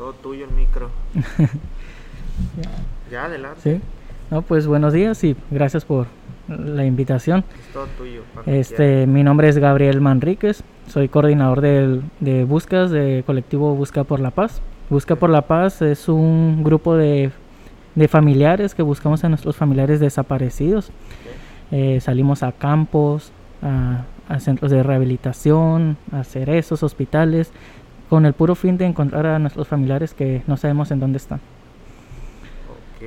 Todo tuyo el micro. ya. adelante. Sí. No, pues buenos días y gracias por la invitación. Es todo tuyo. Este, mi nombre es Gabriel Manríquez, soy coordinador de, de Buscas de colectivo Busca por la Paz. Busca por la Paz es un grupo de, de familiares que buscamos a nuestros familiares desaparecidos. Eh, salimos a campos, a, a, centros de rehabilitación, a cerezos, hospitales, con el puro fin de encontrar a nuestros familiares que no sabemos en dónde están. Ok.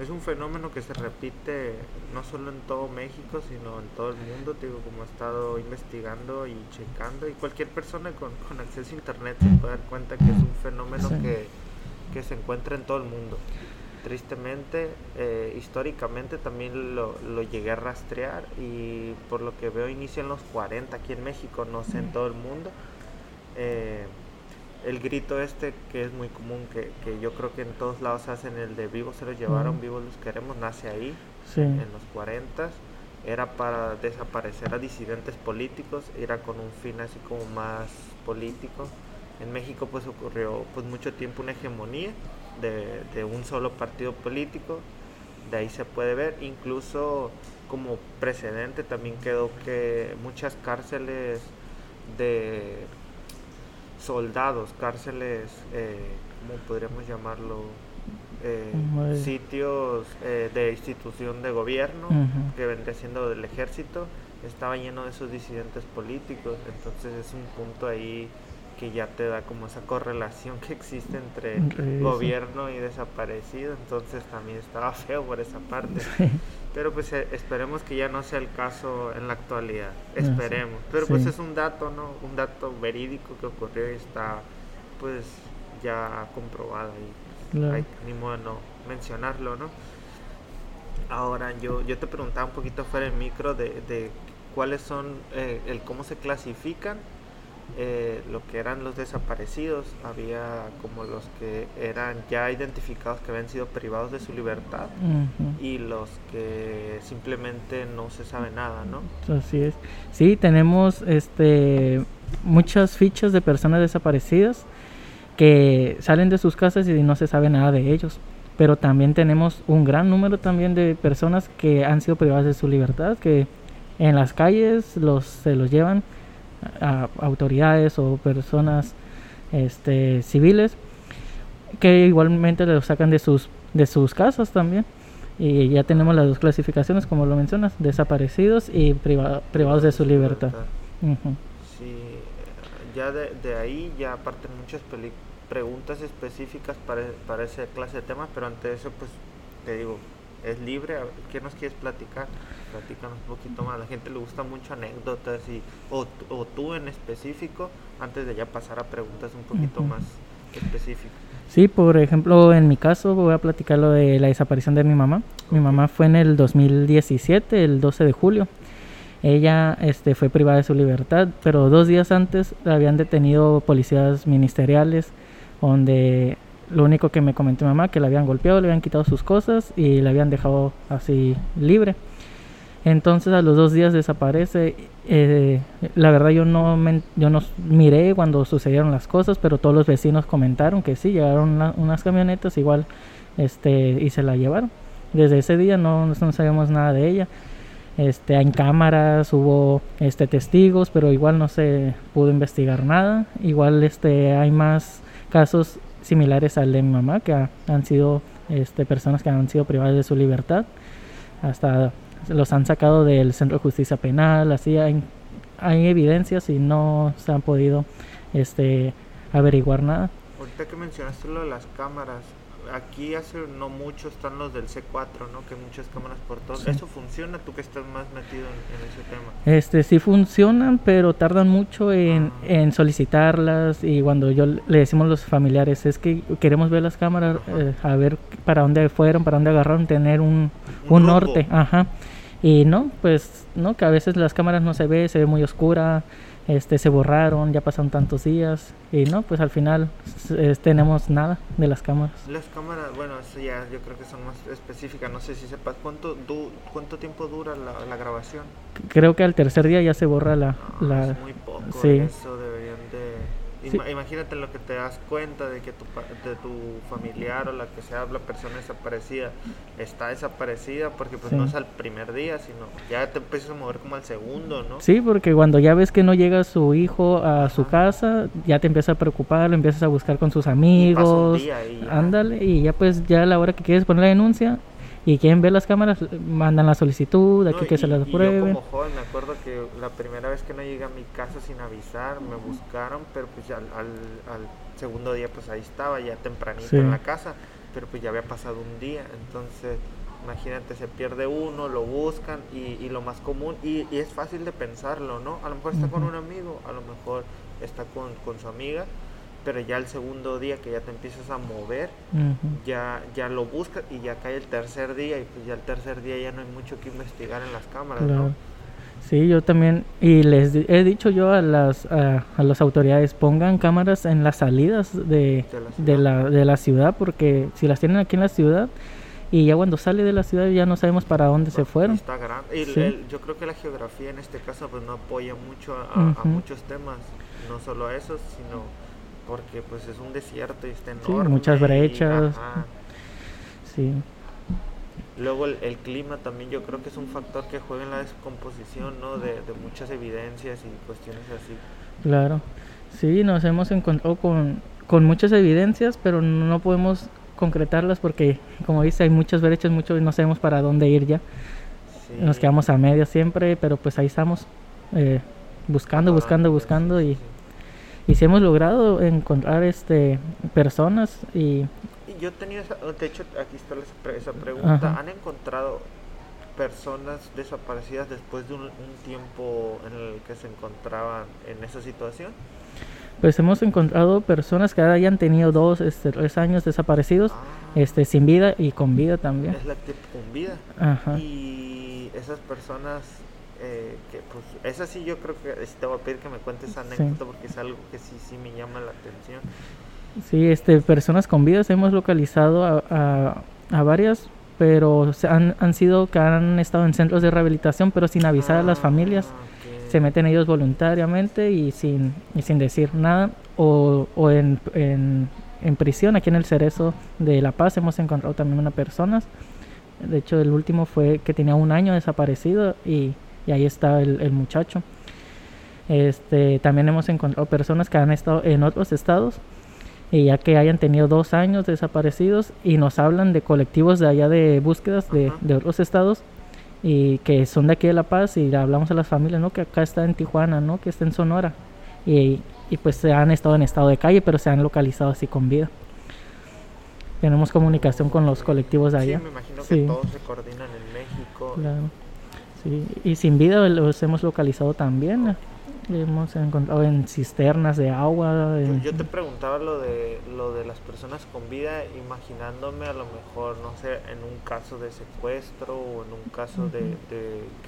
Es un fenómeno que se repite no solo en todo México, sino en todo el mundo. Digo, como he estado investigando y checando, y cualquier persona con, con acceso a internet se puede dar cuenta que es un fenómeno Sí. que, que se encuentra en todo el mundo. Tristemente, eh, históricamente también lo, lo llegué a rastrear y por lo que veo inicia en los 40 aquí en México, no sé en todo el mundo. Eh, el grito este que es muy común, que, que yo creo que en todos lados hacen el de vivos se los llevaron, vivos los queremos, nace ahí, Sí. en los 40 era para desaparecer a disidentes políticos, era con un fin así como más político. En México pues ocurrió pues mucho tiempo una hegemonía de, de un solo partido político, de ahí se puede ver, incluso como precedente también quedó que muchas cárceles de soldados, cárceles, eh, ¿cómo podríamos llamarlo? Eh, sitios eh, de institución de gobierno que vendría siendo del ejército, estaba lleno de esos disidentes políticos, entonces es un punto ahí que ya te da como esa correlación que existe entre gobierno y desaparecido, entonces también estaba feo por esa parte. Pero pues eh, esperemos que ya no sea el caso en la actualidad. Ah. Esperemos. Pero pues Sí. es un dato, ¿no? Un dato verídico que ocurrió y está pues ya comprobado y hay ni modo de no mencionarlo, ¿no? Ahora yo, yo te preguntaba un poquito fuera del micro de, de cuáles son, eh, el cómo se clasifican eh, lo que eran los desaparecidos. Había como los que eran ya identificados que habían sido privados de su libertad y los que simplemente no se sabe nada, ¿no? Así es. Sí, tenemos este muchas fichas de personas desaparecidas que salen de sus casas y no se sabe nada de ellos. Pero también tenemos un gran número también de personas que han sido privadas de su libertad, que en las calles los se los llevan a, autoridades o personas este, civiles que igualmente los sacan de sus de sus casas también. Y ya tenemos las dos clasificaciones, como lo mencionas, desaparecidos y priva- privados de su libertad. Sí, ya de, de ahí ya parten muchas preguntas específicas para, para esa clase de temas, pero ante eso pues te digo, es libre, ¿qué nos quieres platicar? Platícanos un poquito más, a la gente le gusta mucho anécdotas y, o, tú en específico, antes de ya pasar a preguntas un poquito más específicas. Sí, por ejemplo, en mi caso voy a platicar lo de la desaparición de mi mamá. Mi mamá fue en el 2017, el 12 de julio. Ella este, fue privada de su libertad, pero dos días antes la habían detenido policías ministeriales, donde lo único que me comentó mi mamá, que la habían golpeado, le habían quitado sus cosas y la habían dejado así libre. Entonces a los dos días desaparece. eh, la verdad yo no me- yo no miré cuando sucedieron las cosas, pero todos los vecinos comentaron que sí llegaron una- unas camionetas igual, este y se la llevaron. Desde ese día no, no sabíamos nada de ella. Este, en cámaras hubo este testigos, pero igual no se pudo investigar nada. Igual este hay más casos similares al de mi mamá que ha- han sido este personas que han sido privadas de su libertad. Hasta los han sacado del centro de justicia penal, así hay, hay evidencias y no se han podido este averiguar nada. Ahorita que mencionaste lo de las cámaras, aquí hace no mucho están los del C4, ¿no? Que muchas cámaras por todo. Sí. ¿Eso funciona? Tú que estás más metido en, en ese tema. Este sí funcionan, pero tardan mucho en, Ah. en solicitarlas y cuando yo le decimos a los familiares es que queremos ver las cámaras, eh, a ver para dónde fueron, para dónde agarraron, tener un, Un un norte, ajá. Y no, pues no, que a veces las cámaras no se ve, se ve muy oscura, este se borraron, ya pasaron tantos días y no, pues al final es- tenemos nada de las cámaras. Las cámaras, bueno, eso ya yo creo que son más específicas. No sé si sepas cuánto du- cuánto tiempo dura la, la grabación. Creo que al tercer día ya se borra la, No, la es muy poco. sí. Eso deberían imagínate lo que te das cuenta de que tu, de tu familiar o la que sea la persona desaparecida está desaparecida porque pues no es al primer día, sino ya te empiezas a mover como al segundo, ¿no? Sí, porque cuando ya ves que no llega su hijo a su casa, ya te empieza a preocupar, lo empiezas a buscar con sus amigos, ándale, y ya pues ya a la hora que quieres poner la denuncia, y quieren ver las cámaras, mandan la solicitud, aquí que se las aprueben. yo como joven me acuerdo que la primera vez que no llegué a mi casa sin avisar, me buscaron, pero pues ya al, al, segundo día pues ahí estaba, ya tempranito en la casa, pero pues ya había pasado un día, entonces imagínate, se pierde uno, lo buscan y, y lo más común, y, y, es fácil de pensarlo, ¿no? A lo mejor está con un amigo, a lo mejor está con, con su amiga, pero ya el segundo día que ya te empiezas a mover, ya, ya lo buscas y ya cae el tercer día y pues ya el tercer día ya no hay mucho que investigar en las cámaras, ¿no? Sí, yo también, y les he dicho yo a las, a, las autoridades, pongan cámaras en las salidas de, de, la, de, la, ciudad, porque si las tienen aquí en la ciudad, y ya cuando sale de la ciudad ya no sabemos para dónde se fueron. Está grande. Y yo creo que la geografía en este caso pues no apoya mucho a, a muchos temas, no solo a eso, sino porque pues es un desierto y está enorme. Sí, muchas brechas. sí. Luego el, clima también yo creo que es un factor que juega en la descomposición, ¿no? De, muchas evidencias y cuestiones así. Claro. Sí, nos hemos encontrado con, con muchas evidencias, pero no podemos concretarlas porque, como dice, hay muchas brechas, mucho y no sabemos para dónde ir ya. Nos quedamos a medio siempre, pero pues ahí estamos eh, buscando, buscando, buscando y y si hemos logrado encontrar este personas y yo tenía esa, de hecho aquí está esa pregunta. Han encontrado personas desaparecidas después de un, tiempo en el que se encontraban en esa situación pues hemos encontrado personas que hayan tenido dos este, tres años desaparecidos ah. este sin vida y con vida también. Es la que con vida. Y esas personas eh, que pues esa sí yo creo que te voy a pedir que me cuentes esa anécdota porque es algo que sí sí me llama la atención. Sí este personas con vidas hemos localizado a, a, varias pero han, han, sido que han estado en centros de rehabilitación pero sin avisar a las ah, familias. se meten ellos voluntariamente y sin y sin decir nada. O, o en, en, en prisión aquí en el Cerezo de La Paz hemos encontrado también una persona de hecho el último fue que tenía un año desaparecido y y ahí está el, muchacho. Este, también hemos encontrado personas que han estado en otros estados y ya que hayan tenido dos años desaparecidos y nos hablan de colectivos de allá de búsquedas de, otros estados y que son de aquí de La Paz y hablamos a las familias, ¿no? Que acá está en Tijuana, ¿no? Que está en Sonora y, y pues se han estado en estado de calle pero se han localizado así con vida. Tenemos comunicación con los colectivos de allá. Sí, me imagino que todos se coordinan en México. Claro y sin vida los hemos localizado también. Hemos encontrado en cisternas de agua. Yo, te preguntaba lo de lo de las personas con vida, imaginándome a lo mejor, no sé, en un caso de secuestro o en un caso de,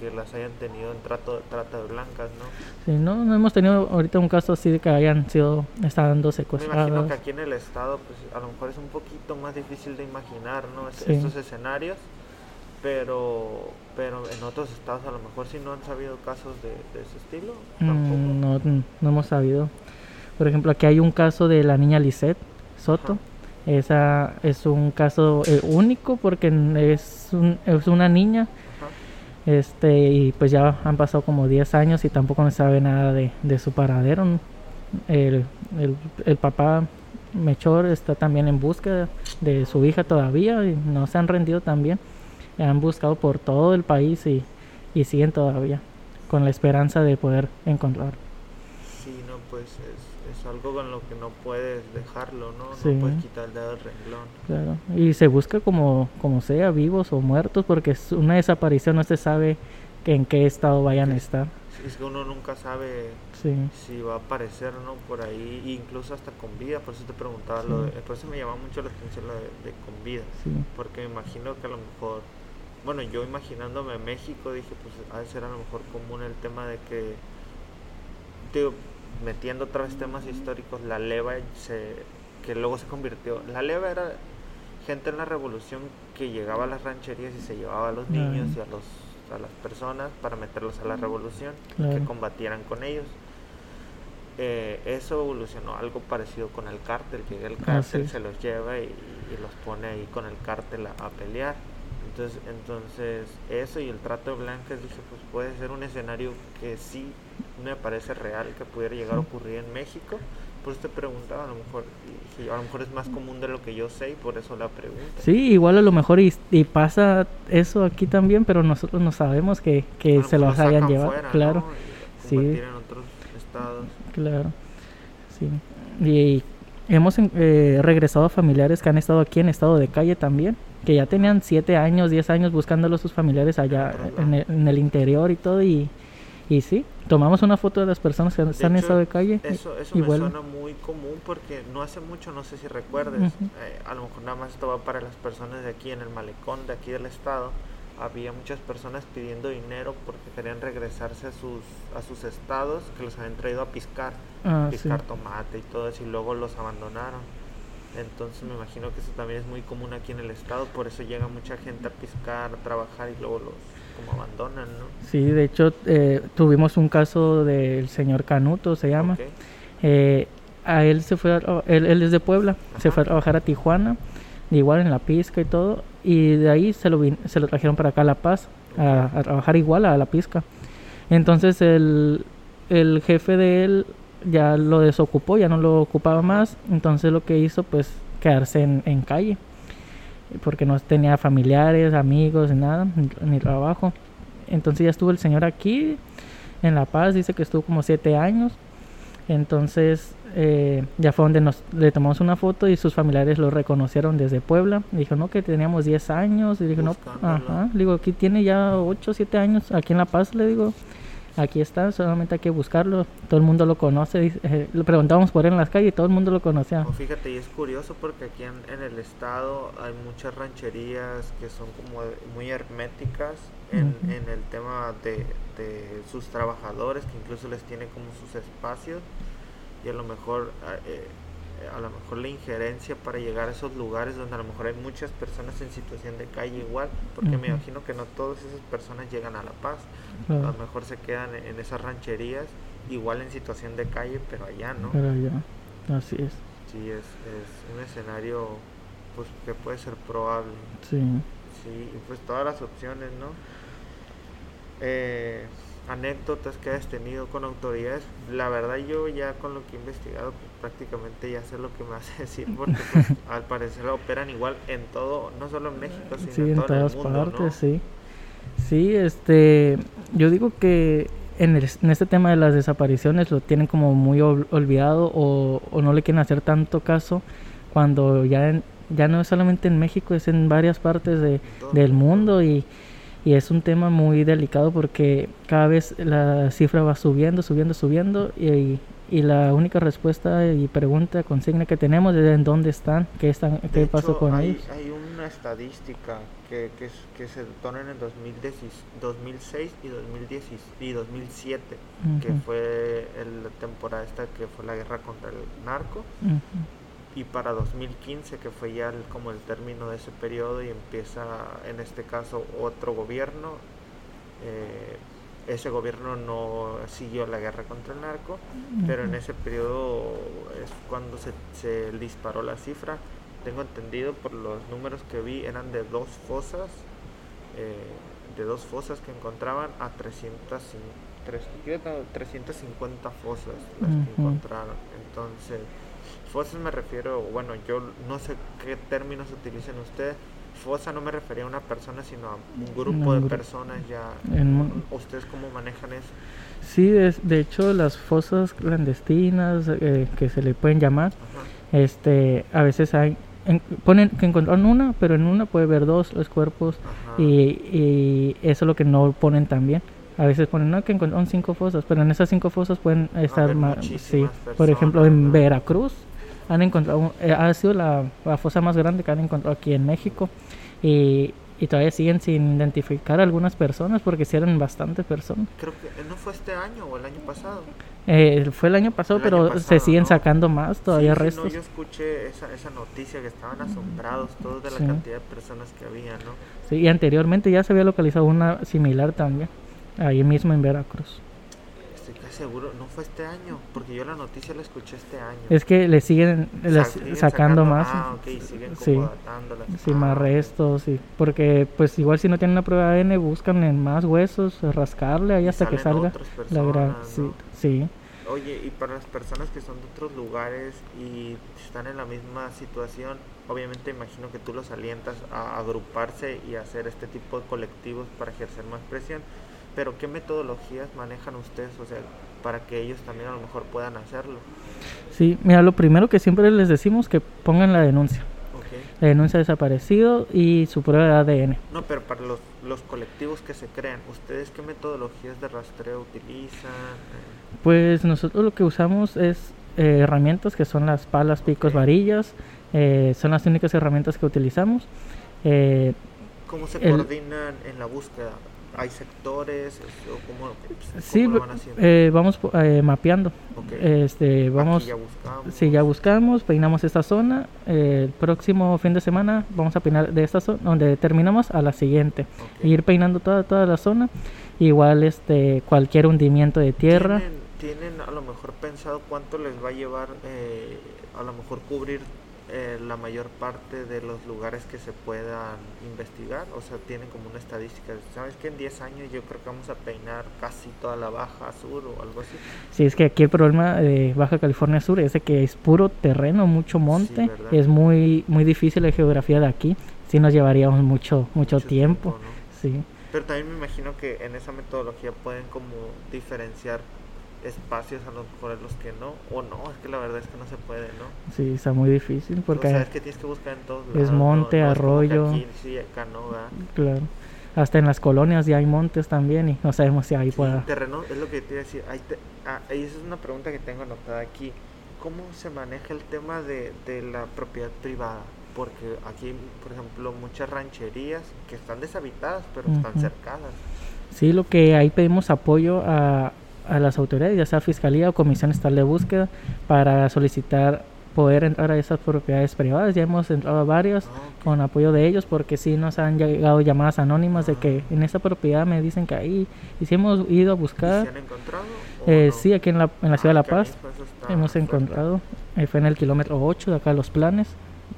que las hayan tenido en trato, trata de blancas, ¿no? Sí, no, no hemos tenido ahorita un caso así de que hayan sido, estando secuestradas. Me imagino que aquí en el estado, pues a lo mejor es un poquito más difícil de imaginar, ¿no? Estos escenarios pero pero en otros estados a lo mejor si no han sabido casos de, ese estilo mm, no, no hemos sabido. Por ejemplo aquí hay un caso de la niña Lisette Soto. Esa es un caso eh, único porque es, es una niña. Este y pues ya han pasado como 10 años y tampoco se sabe nada de, de su paradero. El, el, el papá Mechor está también en búsqueda de su hija todavía y no se han rendido también han buscado por todo el país y, y siguen todavía con la esperanza de poder encontrar. Sí, no, pues es, es algo con lo que no puedes dejarlo, ¿no? No puedes quitar el dedo del renglón. Claro, y se busca como, como sea, vivos o muertos, porque es una desaparición, no se sabe que en qué estado vayan a estar. es que uno nunca sabe si va a aparecer no por ahí, incluso hasta con vida, por eso te preguntaba, lo de, por eso me llama mucho la atención lo de, de con vida, porque me imagino que a lo mejor bueno, yo imaginándome México dije, pues ha de ser a lo mejor común el tema de que, digo, metiendo otra vez temas históricos, la leva se, que luego se convirtió, la leva era gente en la revolución que llegaba a las rancherías y se llevaba a los niños y a los a las personas para meterlos a la revolución, que combatieran con ellos. eh, eso evolucionó algo parecido con el cártel, que el Ah, cártel sí. se los lleva y, y los pone ahí con el cártel a, a pelear. Entonces, entonces, eso y el trato de blancas, dije, pues puede ser un escenario que sí me parece real, que pudiera llegar a ocurrir en México. Por eso te preguntaba, a lo mejor, dije, a lo mejor es más común de lo que yo sé y por eso la pregunta. Sí, igual a lo mejor y, y pasa eso aquí también, pero nosotros no sabemos que, A que lo se los hayan llevado. fuera, claro, Sí. en otros estados. claro. Sí. Y hemos eh, regresado a familiares que han estado aquí en estado de calle también, que ya tenían 7 años, 10 años buscándolo a sus familiares allá en el, en el interior y todo. Y, y sí, tomamos una foto de las personas que están en estado de calle. Eso, eso y me vuelven. suena muy común porque no hace mucho, no sé si recuerdes, eh, a lo mejor nada más esto va para las personas de aquí en el malecón de aquí del estado. Había muchas personas pidiendo dinero porque querían regresarse a sus, a sus estados que los habían traído a piscar, Ah, sí. piscar tomate y todo eso y luego los abandonaron. Entonces me imagino que eso también es muy común aquí en el estado, por eso llega mucha gente a piscar, a trabajar y luego los como abandonan, ¿no? Sí, de hecho eh, tuvimos un caso del señor Canuto, se llama. Eh, a él se fue, a él, él es de Puebla, se fue a trabajar a Tijuana, igual en la pizca y todo, y de ahí se lo, vin- se lo trajeron para acá a La Paz, a, a trabajar igual a la pizca. Entonces el, el jefe de él ya lo desocupó, ya no lo ocupaba más, entonces lo que hizo pues quedarse en, en calle, porque no tenía familiares, amigos, nada, ni, ni trabajo. Entonces ya estuvo el señor aquí en La Paz, dice que estuvo como siete años. Entonces eh, ya fue donde nos le tomamos una foto y sus familiares lo reconocieron desde Puebla. Dijo, no, que teníamos 10 años. Y dijo, no, ajá. Le digo, aquí tiene ya 8 o 7 años, aquí en La Paz, le digo. Aquí está, solamente hay que buscarlo. Todo el mundo lo conoce. dice, eh, le preguntábamos por él en las calles y todo el mundo lo conocía. No, fíjate, y es curioso porque aquí en, en el estado hay muchas rancherías que son como muy herméticas en, Ujú. en el tema de, de sus trabajadores, que incluso les tienen como sus espacios y a lo mejor eh, a lo mejor la injerencia para llegar a esos lugares donde a lo mejor hay muchas personas en situación de calle igual, porque me imagino que no todas esas personas llegan a La Paz, a lo mejor se quedan en esas rancherías igual en situación de calle, pero allá no. pero ya, así es. Sí, es, es un escenario pues que puede ser probable. Sí. Sí, y pues todas las opciones, ¿no? Eh, anécdotas que hayas tenido con autoridades. La verdad yo ya con lo que he investigado pues, prácticamente ya sé lo que me hace decir porque pues, al parecer operan igual en todo, no solo en México, sino Sí, en todo todas el mundo, partes, ¿no? sí. Sí, este, yo digo que en, el- en este tema de las desapariciones lo tienen como muy ol- olvidado o, o no le quieren hacer tanto caso cuando ya, en- ya no es solamente en México, es en varias partes de, del mundo y, y es un tema muy delicado porque cada vez la cifra va subiendo, subiendo, subiendo y, y la única respuesta y pregunta, consigna que tenemos es en dónde están, qué, están, De qué pasó con hay, ellos. hay una estadística que, que, que se detonan en 2010 2006 y, 2010 y 2007, que Ujú, fue el- la temporada esta que fue la guerra contra el narco. Y para 2015, que fue ya el- como el término de ese periodo y empieza en este caso otro gobierno. eh, ese gobierno no siguió la guerra contra el narco, pero en ese periodo es cuando se, se disparó la cifra. Tengo entendido por los números que vi eran de dos fosas, eh, de dos fosas que encontraban a 300, cin- tres- ¿qué era? 350 fosas las que encontraron. Entonces, fosas me refiero, bueno, yo no sé qué términos utilizan ustedes. Fosa no me refería a una persona, sino a un grupo de gru- personas ya. En ¿Ustedes cómo manejan eso? Sí, de hecho las fosas clandestinas eh, que se le pueden llamar, Ajá. este, a veces hay, en- ponen que encontraron una, pero en una puede ver dos los cuerpos y, y eso es lo que no ponen también. A veces ponen no, que encontraron cinco fosas, pero en esas cinco fosas pueden estar más, sí. Por ejemplo, en ¿no? Veracruz han encontrado, eh, ha sido la, la fosa más grande que han encontrado aquí en México y, y todavía siguen sin identificar a algunas personas porque si eran bastantes personas. Creo que eh, no fue este año o el año pasado. Eh, fue el año pasado, El pero año se pasado, siguen ¿no? sacando más todavía sí, restos. no, yo escuché esa, esa noticia que estaban asombrados todos de la Sí. cantidad de personas que había, ¿no? Sí, y anteriormente ya se había localizado una similar también, ahí mismo en Veracruz. Estoy casi seguro, no fue este año, porque yo la noticia la escuché este año. Es que le siguen, les- siguen sacando, más. Ah, ok, siguen como Sí. Sí, Ah, más restos, sí. Porque, pues, igual si no tienen una prueba de ADN, buscan en más huesos, rascarle ahí Y hasta que salga otras la gran. personas, Sí, ¿no? sí. Oye, y para las personas que son de otros lugares y están en la misma situación, obviamente imagino que tú los alientas a agruparse y hacer este tipo de colectivos para ejercer más presión, pero ¿qué metodologías manejan ustedes, o sea, para que ellos también a lo mejor puedan hacerlo? Sí, mira, lo primero que siempre les decimos que pongan la denuncia. La denuncia de desaparecido y su prueba de ADN. No, pero para los, los colectivos que se crean, ¿ustedes qué metodologías de rastreo utilizan? Pues nosotros lo que usamos es eh, herramientas que son las palas, picos, varillas. eh, son las únicas herramientas que utilizamos. Eh, ¿Cómo se El- coordinan en la búsqueda? ¿Hay sectores? Es- ¿O cómo, cómo sí, lo van haciendo? eh, vamos eh, mapeando. Ok. Este, vamos, Aquí ya buscamos. si ya buscamos, peinamos esta zona. eh, el próximo fin de semana vamos a peinar de esta zona, donde terminamos a la siguiente. Ok. Ir peinando toda, toda la zona. Igual este, cualquier hundimiento de tierra. ¿Tienen, tienen a lo mejor pensado cuánto les va a llevar eh, a lo mejor cubrir eh, la mayor parte de los lugares que se puedan investigar? O sea, tienen como una estadística. ¿Sabes que en 10 años yo creo que vamos a peinar casi toda la baja sur o algo así? Sí, es que aquí el problema de Baja California Sur es de que es puro terreno, mucho monte, ¿verdad? es muy muy difícil la geografía de aquí, sí nos llevaríamos mucho mucho, tiempo, ¿no? sí. Pero también me imagino que en esa metodología pueden como diferenciar espacios a lo mejor en los que no, o no, es que la verdad es que no se puede, ¿no? Sí, está muy difícil porque o sea, es que tienes que buscar en todos lados. es ¿no? monte, No que arroyo. aquí, sí, acá no, claro, hasta en las colonias ya hay montes también y no sabemos si ahí Sí, pueda. terreno, es lo que te iba a decir. Ahí te- ah, y esa es una pregunta que tengo anotada aquí. ¿Cómo se maneja el tema de, de la propiedad privada? Porque aquí, por ejemplo, muchas rancherías que están deshabitadas, pero están Ujú. cercadas. Sí, lo que ahí pedimos apoyo a, a las autoridades, ya sea Fiscalía o Comisión Estatal de Búsqueda, para solicitar poder entrar a esas propiedades privadas. Ya hemos entrado a varias Ah, ok. con apoyo de ellos porque sí nos han llegado llamadas anónimas de que en esa propiedad me dicen que ahí y si hemos ido a ¿Y buscar. se han encontrado? Eh, no? sí, aquí en la, en la ciudad de Ah, La Paz está hemos encontrado. eh, fue en el kilómetro 8 de acá de Los Planes.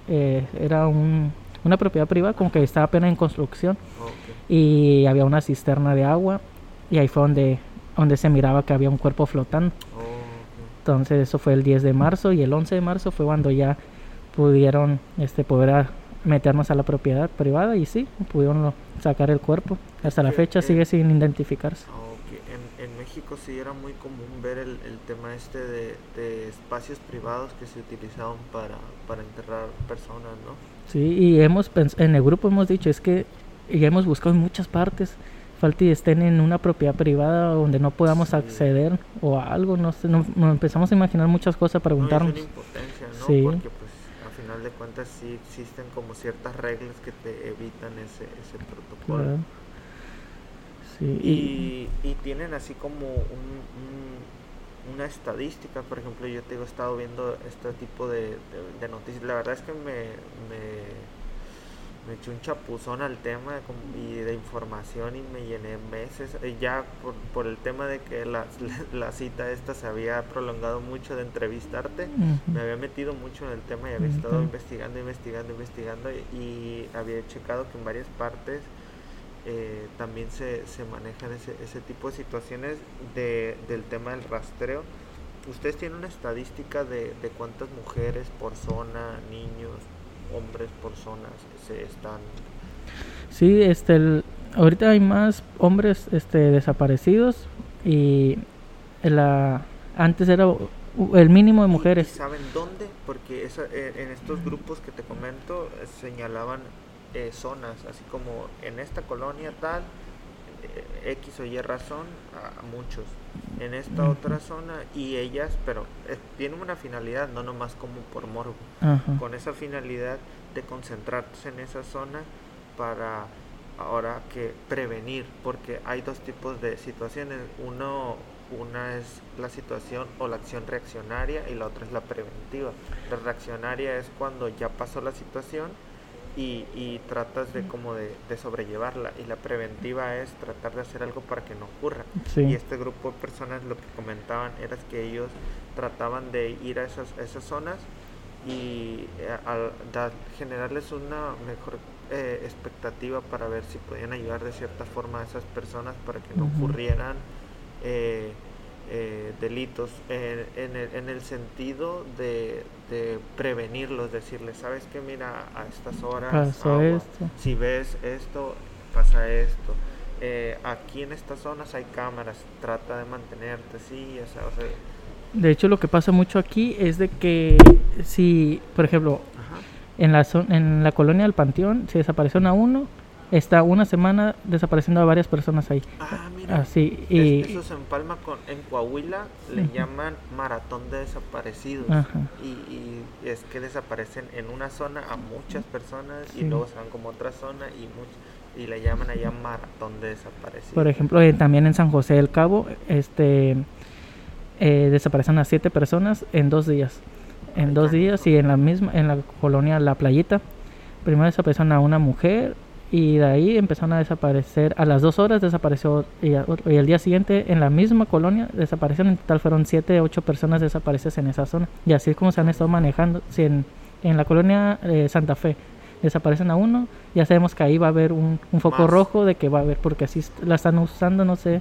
Eh, era un- una propiedad privada como que estaba apenas en construcción Ok. y había una cisterna de agua y ahí fue donde, donde se miraba que había un cuerpo flotando. Oh. Entonces eso fue el 10 de marzo y el 11 de marzo fue cuando ya pudieron este, poder a- meternos a la propiedad privada y sí, pudieron lo- sacar el cuerpo. Hasta la fecha eh, sigue sin identificarse. Ah. En, en México sí era muy común ver el, el tema este de, de espacios privados que se utilizaban para, para enterrar personas, ¿no? Sí, y hemos en el grupo hemos dicho, es que ya hemos buscado en muchas partes, falta y estén en una propiedad privada donde no podamos Sí. acceder o a algo, no sé, no- nos empezamos a imaginar muchas cosas, a No, preguntarnos. es una impotencia, ¿no? Sí. Porque pues a final de cuentas sí existen como ciertas reglas que te evitan ese, ese protocolo. Claro. Sí, y, Y, y tienen así como un, un- una estadística, por ejemplo, yo te digo, he estado viendo este tipo de, de- de noticias. La verdad es que me, me, me eché un chapuzón al tema y de información y me llené meses. Ya por, por el tema de que la, la cita esta se había prolongado mucho de entrevistarte, me había metido mucho en el tema y había estado investigando, investigando, investigando y, y había checado que en varias partes eh, también se, se manejan ese, ese tipo de situaciones de, del tema del rastreo. ¿Ustedes tienen una estadística de, de cuántas mujeres por zona, niños, hombres por zona se están... Sí, este, el- ahorita hay más hombres este, desaparecidos y la, antes era el mínimo de ¿Y- mujeres. ¿Y saben dónde? Porque esa- eh, en estos grupos que te comento eh, señalaban eh, zonas, así como en esta colonia tal, eh, X o Y razón, a muchos. En esta otra zona y ellas, pero eh, tienen una finalidad, no nomás como por morbo. Ajá. Con esa finalidad de concentrarse en esa zona para ahora que prevenir, porque hay dos tipos de situaciones. Uno, una es la situación o la acción reaccionaria y la otra es la preventiva. La reaccionaria es cuando ya pasó la situación y, y tratas de como de, de sobrellevarla. Y la preventiva es tratar de hacer algo para que no ocurra. Sí. y este grupo de personas lo que comentaban era que ellos trataban de ir a esas, a esas zonas y eh, dar- generarles una mejor eh, expectativa para ver si podían ayudar de cierta forma a esas personas para que no ocurrieran eh, eh, delitos en, en el, en el sentido de, de prevenirlos, decirles, sabes que mira, a estas horas Pasó agua, esto. si ves esto, pasa esto. Eh, aquí en estas zonas hay cámaras, trata de mantenerte así, o sea, o sea, De hecho, lo que pasa mucho aquí es de que si, por ejemplo, ajá. en la, en la colonia del Panteón, si desaparecieron a uno, está una semana desapareciendo a varias personas ahí. Ah, mira. Así, Es- y... eso se empalma con, en Coahuila le llaman maratón de desaparecidos. Y, y es que desaparecen en una zona a muchas personas y luego se van como a otra zona y, much- y le llaman allá maratón de desaparecidos. Por ejemplo, eh, también en San José del Cabo, este, eh, desaparecen a siete personas en dos días. En Ay, dos días y en la misma, en la colonia La Playita, primero desaparecieron a una mujer y de ahí empezaron a desaparecer, a las dos horas desapareció y, a- y el día siguiente en la misma colonia desaparecieron, en total fueron siete, ocho personas desaparecidas en esa zona. Y así es como se han estado manejando. Si en, en la colonia eh, Santa Fe desaparecen a uno, ya sabemos que ahí va a haber un, un foco Más. rojo de que va a haber, porque así la están usando, no sé,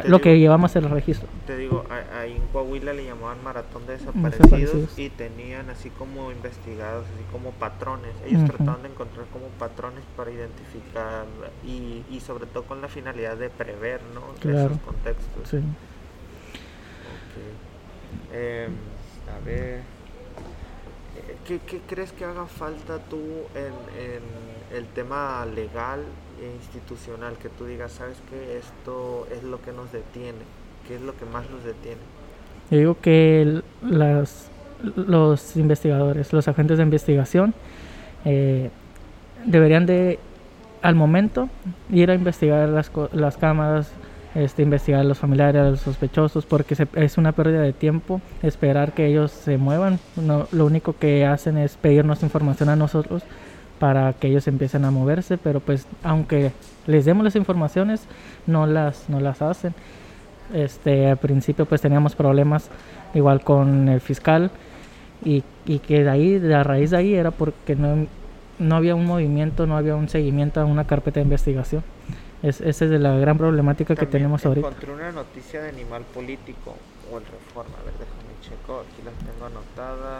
Te lo que llevamos el registro. Te digo, a- ahí en Coahuila le llamaban maratón de Desaparecidos. desaparecidos y tenían así como investigados, así como patrones. Ellos Ujú. trataban de encontrar como patrones para identificar y, y sobre todo con la finalidad de prever, ¿no? Claro. Esos contextos. Sí. Ok. Em, a ver. eh, ¿Qué, qué crees que haga falta tú en, en el tema legal institucional? Que tú digas, sabes que esto es lo que nos detiene. ¿Qué es lo que más nos detiene? Yo digo que las, los investigadores, los agentes de investigación, eh, deberían de, al momento, ir a investigar las, las cámaras, este, investigar a los familiares, a los sospechosos, porque se- es una pérdida de tiempo esperar que ellos se muevan. No, lo único que hacen es pedirnos información a nosotros para que ellos empiecen a moverse, pero pues aunque les demos las informaciones, no las, no las hacen. Este, al principio pues teníamos problemas igual con el fiscal y, y que de ahí, de a raíz de ahí era porque no, no había un movimiento, no había un seguimiento a una carpeta de investigación. Es, esa es de la gran problemática que También tenemos ahorita. Encontré una noticia de animal político o el Reforma. A ver, déjame checo. Aquí las tengo anotadas.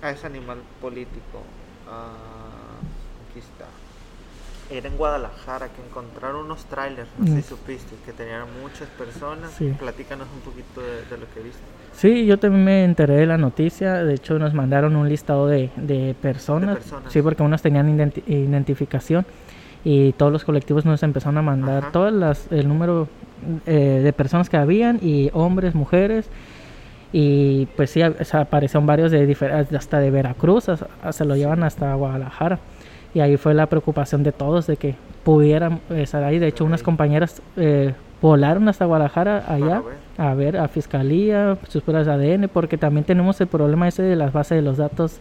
Ah, es animal político. Ah, aquí está. Era en Guadalajara que encontraron unos trailers, no sé Mm. si supiste, que tenían muchas personas. Sí. Platícanos un poquito de, de lo que viste. Sí, yo también me enteré de la noticia. De hecho, nos mandaron un listado de, de personas. personas. Sí, porque unos tenían identi- identificación y todos los colectivos nos empezaron a mandar Ajá. todas las el número eh, de personas que habían y hombres, mujeres y pues sí, aparecieron varios de hasta de Veracruz, se lo llevan hasta Guadalajara y ahí fue la preocupación de todos de que pudieran estar ahí. De hecho, unas compañeras eh, volaron hasta Guadalajara allá ver. a ver a fiscalía, sus pruebas de ADN, porque también tenemos el problema ese de las bases de los datos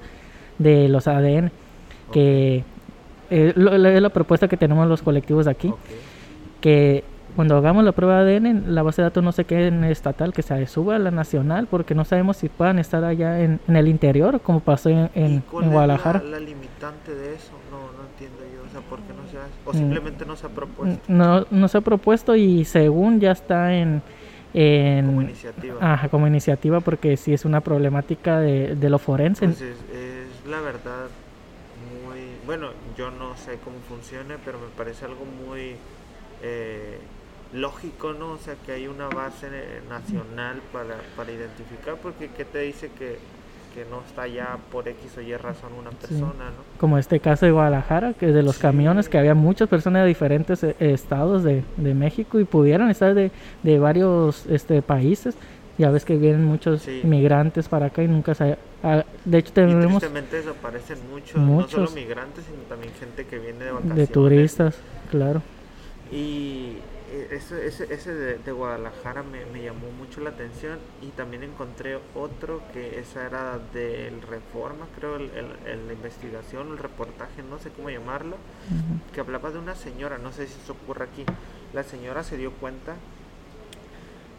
de los ADN, que eh, lo- es la propuesta que tenemos los colectivos de aquí, que cuando hagamos la prueba de ADN, la base de datos no se quede en el estatal, que se suba a la nacional, porque no sabemos si puedan estar allá en, en el interior, como pasó en, ¿Y en, cuál en es Guadalajara. La, la limitante de eso? No, no entiendo yo. O sea, ¿por qué no se hace? O Mm. simplemente no se ha propuesto No, no se ha propuesto y según ya está en... en como iniciativa. Ajá, como iniciativa, porque sí es una problemática de, de lo forense. Pues es, es la verdad muy... Bueno, yo no sé cómo funcione, pero me parece algo muy eh, lógico, ¿no? O sea, que hay una base nacional para, para identificar, porque ¿qué te dice que, que no está ya por X o Y razón una persona, ¿no? como este caso de Guadalajara, que de los Sí. camiones, que había muchas personas de diferentes eh, estados de, de México y pudieran estar de, de varios este, países. Ya ves que vienen muchos Sí. inmigrantes para acá y nunca se... ah, de hecho Y tenemos tristemente desaparecen muchos, no Muchos. solo migrantes, sino también gente que viene de vacaciones. de turistas, claro. Y ese, ese, ese de, de Guadalajara me, me, llamó mucho la atención y también encontré otro que esa era del Reforma, creo, el, el, la investigación, el reportaje, no sé cómo llamarlo, que hablaba de una señora, no sé si eso ocurre aquí. La señora se dio cuenta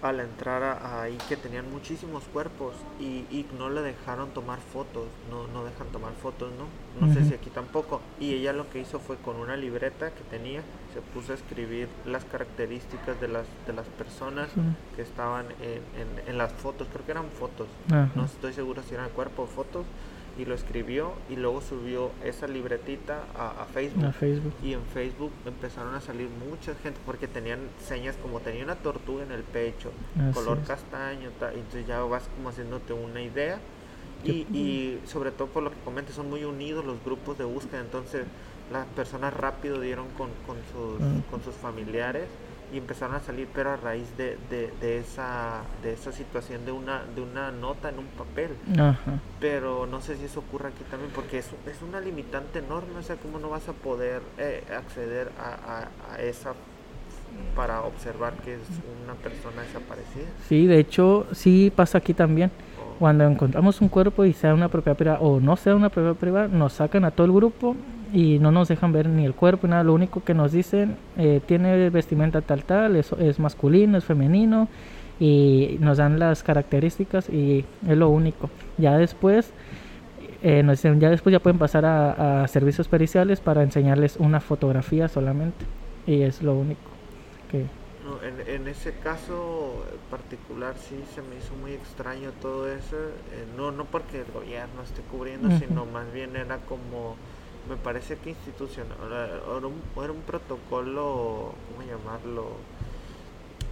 al entrar a, ahí que tenían muchísimos cuerpos y, y, no le dejaron tomar fotos, no, no dejan tomar fotos, ¿no? No sé si aquí tampoco. Y ella lo que hizo fue con una libreta que tenía, se puso a escribir las características de las, de las personas que estaban en, en, en, las fotos, creo que eran fotos, no estoy seguro si eran cuerpo o fotos. Y lo escribió y luego subió esa libretita a, Facebook. Facebook. Y en Facebook empezaron a salir mucha gente porque tenían señas como tenía una tortuga en el pecho, color castaño, y entonces ya vas como haciéndote una idea. Y, y, sobre todo por lo que comentas, son muy unidos los grupos de búsqueda, entonces las personas rápido dieron con, con, sus, con sus familiares y empezaron a salir pero a raíz de, de, de, esa de esa situación de una de una nota en un papel. Pero no sé si eso ocurre aquí también porque es, es una limitante enorme o sea cómo no vas a poder eh, acceder a, a, esa para observar que es una persona desaparecida sí de hecho sí pasa aquí también. Oh. cuando encontramos un cuerpo y sea una propiedad privada o no sea una propiedad privada nos sacan a todo el grupo y no nos dejan ver ni el cuerpo nada, lo único que nos dicen eh, tiene vestimenta tal tal, es, es, masculino, es femenino y nos dan las características y es lo único. Ya después eh, nos dicen, ya después ya pueden pasar a, a, servicios periciales para enseñarles una fotografía solamente y es lo único que... No, en, en, ese caso particular sí se me hizo muy extraño todo eso, eh, no, no porque el gobierno esté cubriendo, uh -huh. sino más bien era como me parece que institucional, era un, era un protocolo, ¿cómo llamarlo?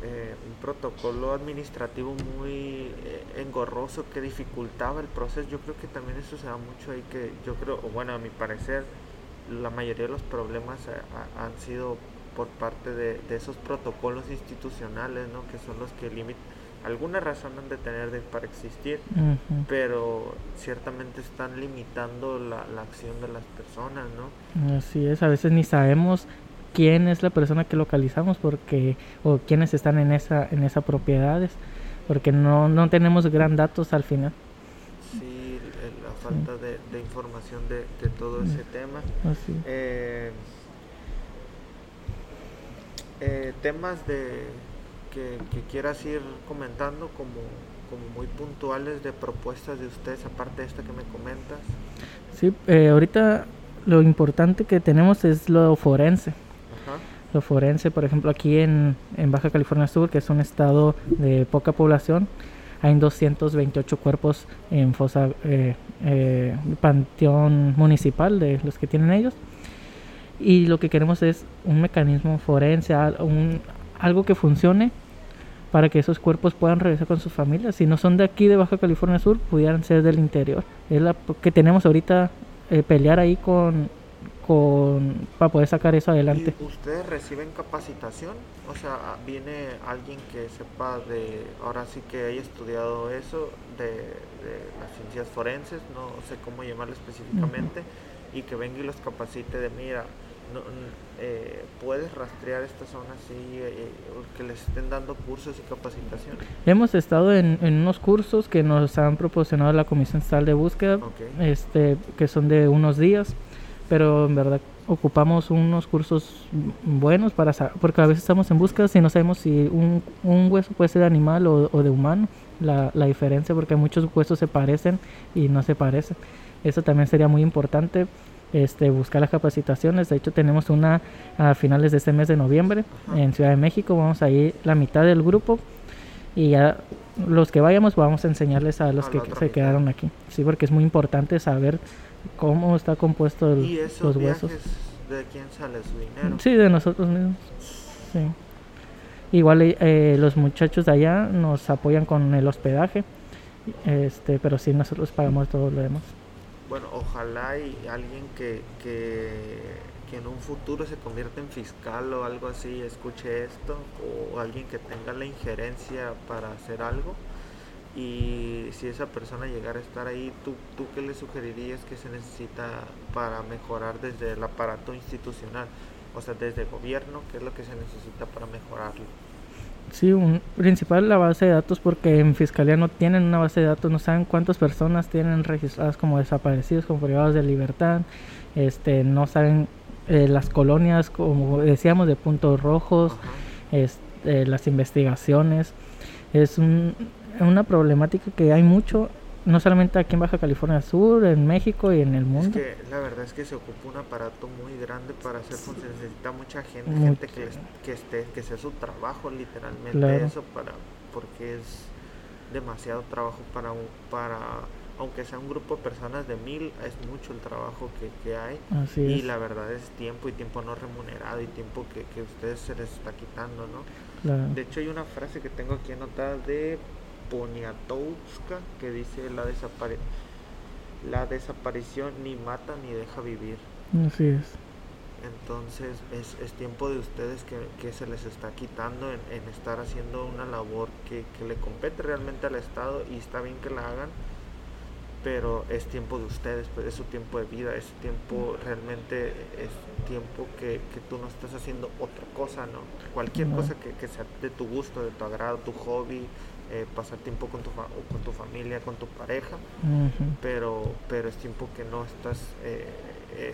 Eh, un protocolo administrativo muy eh, engorroso que dificultaba el proceso. Yo creo que también eso se da mucho ahí que yo creo, bueno, a mi parecer, la mayoría de los problemas a, han sido por parte de, esos protocolos institucionales, ¿no? Que son los que limitan alguna razón han de tener de, para existir, uh -huh. pero ciertamente están limitando la, la, acción de las personas, ¿no? Así es, a veces ni sabemos quién es la persona que localizamos porque o quiénes están en esa en esas propiedades, porque no, no tenemos gran datos al final. Sí, la falta sí. De, de, información de, de todo ese tema. Así. Eh, eh, temas de que, que, quieras ir comentando como, como muy puntuales de propuestas de ustedes, aparte de esta que me comentas? Sí, eh, ahorita lo importante que tenemos es lo forense. Ajá. Lo forense, por ejemplo, aquí en, en Baja California Sur, que es un estado de poca población, hay 228 cuerpos en fosa, eh, eh, panteón municipal de los que tienen ellos. Y lo que queremos es un mecanismo forense, un, algo que funcione para que esos cuerpos puedan regresar con sus familias. Si no son de aquí, de Baja California Sur, pudieran ser del interior. Es la que tenemos ahorita, eh, pelear ahí con, con para poder sacar eso adelante. ¿Y ¿Ustedes reciben capacitación? O sea, viene alguien que sepa de, ahora sí que haya estudiado eso, de, de las ciencias forenses, no sé cómo llamarlo específicamente, uh -huh. y que venga y los capacite de, mira, no, eh, puedes rastrear esta zona así, eh, que les estén dando cursos y capacitación. Hemos estado en, en, unos cursos que nos han proporcionado la Comisión Estatal de Búsqueda, okay. este, que son de unos días, pero en verdad ocupamos unos cursos buenos para porque a veces estamos en búsqueda y no sabemos si un, un hueso puede ser de animal o, o de humano, la, la diferencia, porque muchos huesos se parecen y no se parecen. Eso también sería muy importante este, buscar las capacitaciones. De hecho, tenemos una a finales de este mes de noviembre en Ciudad de México. Vamos a ir la mitad del grupo y ya los que vayamos vamos a enseñarles a los a que se mitad. quedaron aquí. Sí, porque es muy importante saber cómo está compuesto el, ¿Y esos los huesos. ¿De quién sale su dinero? Sí, de nosotros mismos. Sí. Igual eh, los muchachos de allá nos apoyan con el hospedaje, este, pero sí nosotros pagamos todo lo demás bueno, ojalá y alguien que, que, que, en un futuro se convierta en fiscal o algo así escuche esto, o alguien que tenga la injerencia para hacer algo. Y si esa persona llegara a estar ahí, ¿tú, ¿tú qué le sugerirías que se necesita para mejorar desde el aparato institucional? o sea, desde el gobierno, qué es lo que se necesita para mejorarlo. Sí, un principal la base de datos porque en fiscalía no tienen una base de datos, no saben cuántas personas tienen registradas como desaparecidos, como privados de libertad, este, no saben eh, las colonias, como decíamos, de puntos rojos, este, las investigaciones. Es un, una problemática que hay mucho no solamente aquí en Baja California Sur, en México y en el mundo. Es que la verdad es que se ocupa un aparato muy grande para hacer, se necesita mucha gente, gente que, que, esté, que sea su trabajo literalmente eso para, porque es demasiado trabajo para un, para aunque sea un grupo de personas de mil, es mucho el trabajo que, que hay. y la verdad es tiempo y tiempo no remunerado y tiempo que, que ustedes se les está quitando, ¿no? De hecho hay una frase que tengo aquí anotada de Poniatowska que dice la, desapare la desaparición ni mata ni deja vivir. Así es. Entonces es, es tiempo de ustedes que, que, se les está quitando en, en estar haciendo una labor que, que, le compete realmente al Estado y está bien que la hagan, pero es tiempo de ustedes, pues es su tiempo de vida, es tiempo realmente, es tiempo que, que tú no estás haciendo otra cosa, ¿no? Cualquier cosa que, que sea de tu gusto, de tu agrado, tu hobby, eh, pasar tiempo con tu, con tu familia, con tu pareja, pero, pero es tiempo que no estás eh,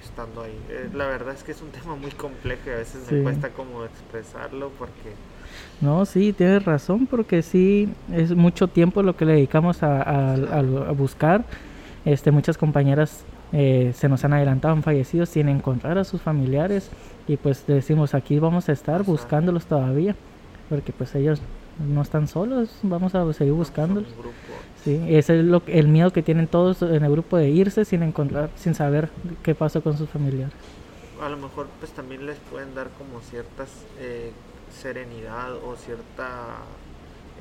estando ahí. Eh, la verdad es que es un tema muy complejo y a veces me cuesta como expresarlo porque... No, sí, tienes razón, porque sí, es mucho tiempo lo que le dedicamos a, a, buscar. Este, muchas compañeras se nos han adelantado, han fallecido sin encontrar a sus familiares y pues decimos aquí vamos a estar buscándolos todavía, porque pues ellos no están solos, vamos a seguir buscándolos. Sí, ese es lo, el miedo que tienen todos en el grupo de irse sin encontrar, sin saber qué pasó con sus familiares. A lo mejor pues también les pueden dar como cierta eh, serenidad o cierta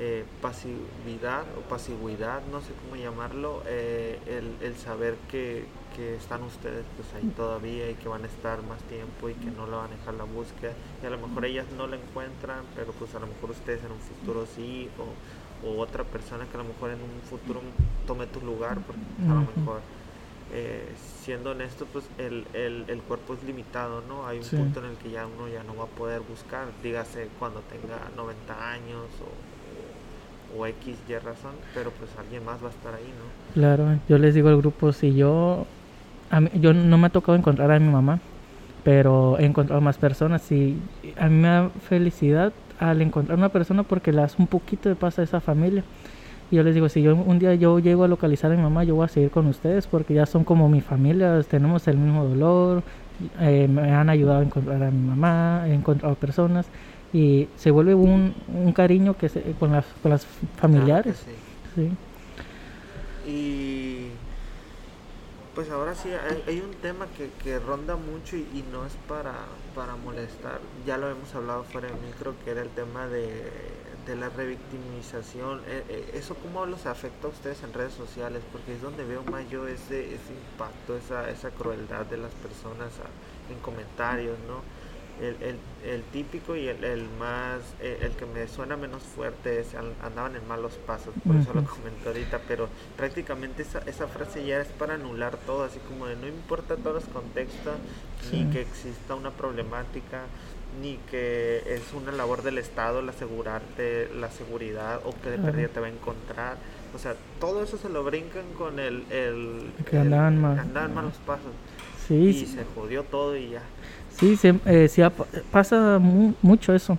eh, pasividad o pasividad, no sé cómo llamarlo, eh, el, el, saber que, que, están ustedes pues ahí todavía y que van a estar más tiempo y que no la van a dejar la búsqueda. Y a lo mejor ellas no la encuentran, pero pues a lo mejor ustedes en un futuro sí o, o otra persona que a lo mejor en un futuro tome tu lugar, porque a lo mejor eh, siendo honesto, pues el, el, el, cuerpo es limitado, ¿no? Hay un punto en el que ya uno ya no va a poder buscar, dígase cuando tenga 90 años o o X, Y razón, pero pues alguien más va a estar ahí, ¿no? Claro, yo les digo al grupo, si yo, a mí, yo no me ha tocado encontrar a mi mamá, pero he encontrado más personas y a mí me da felicidad al encontrar una persona porque le hace un poquito de paz a esa familia. Y yo les digo, si yo un día yo llego a localizar a mi mamá, yo voy a seguir con ustedes porque ya son como mi familia, tenemos el mismo dolor, eh, me han ayudado a encontrar a mi mamá, he encontrado personas y se vuelve un, un cariño que se, con, las, con las familiares. sí. Y pues ahora sí, hay, un tema que, que ronda mucho y, no es para, para molestar. Ya lo hemos hablado fuera de micro, que era el tema de, de la revictimización. Eh, eh, ¿Eso cómo los afecta a ustedes en redes sociales? Porque es donde veo más yo ese, ese impacto, esa, esa crueldad de las personas en comentarios, ¿no? El, el, el, típico y el, el más, eh, el, que me suena menos fuerte es andaban en malos pasos, por eso lo comento ahorita, pero prácticamente esa, esa frase ya es para anular todo, así como de no importa todos los contextos, ni que exista una problemática, ni que es una labor del Estado el asegurarte la seguridad o que de pérdida te va a encontrar. O sea, todo eso se lo brincan con el... el que andaban, malos pasos. Sí, y se jodió todo y ya. Sí, eh, sí pasa mucho eso.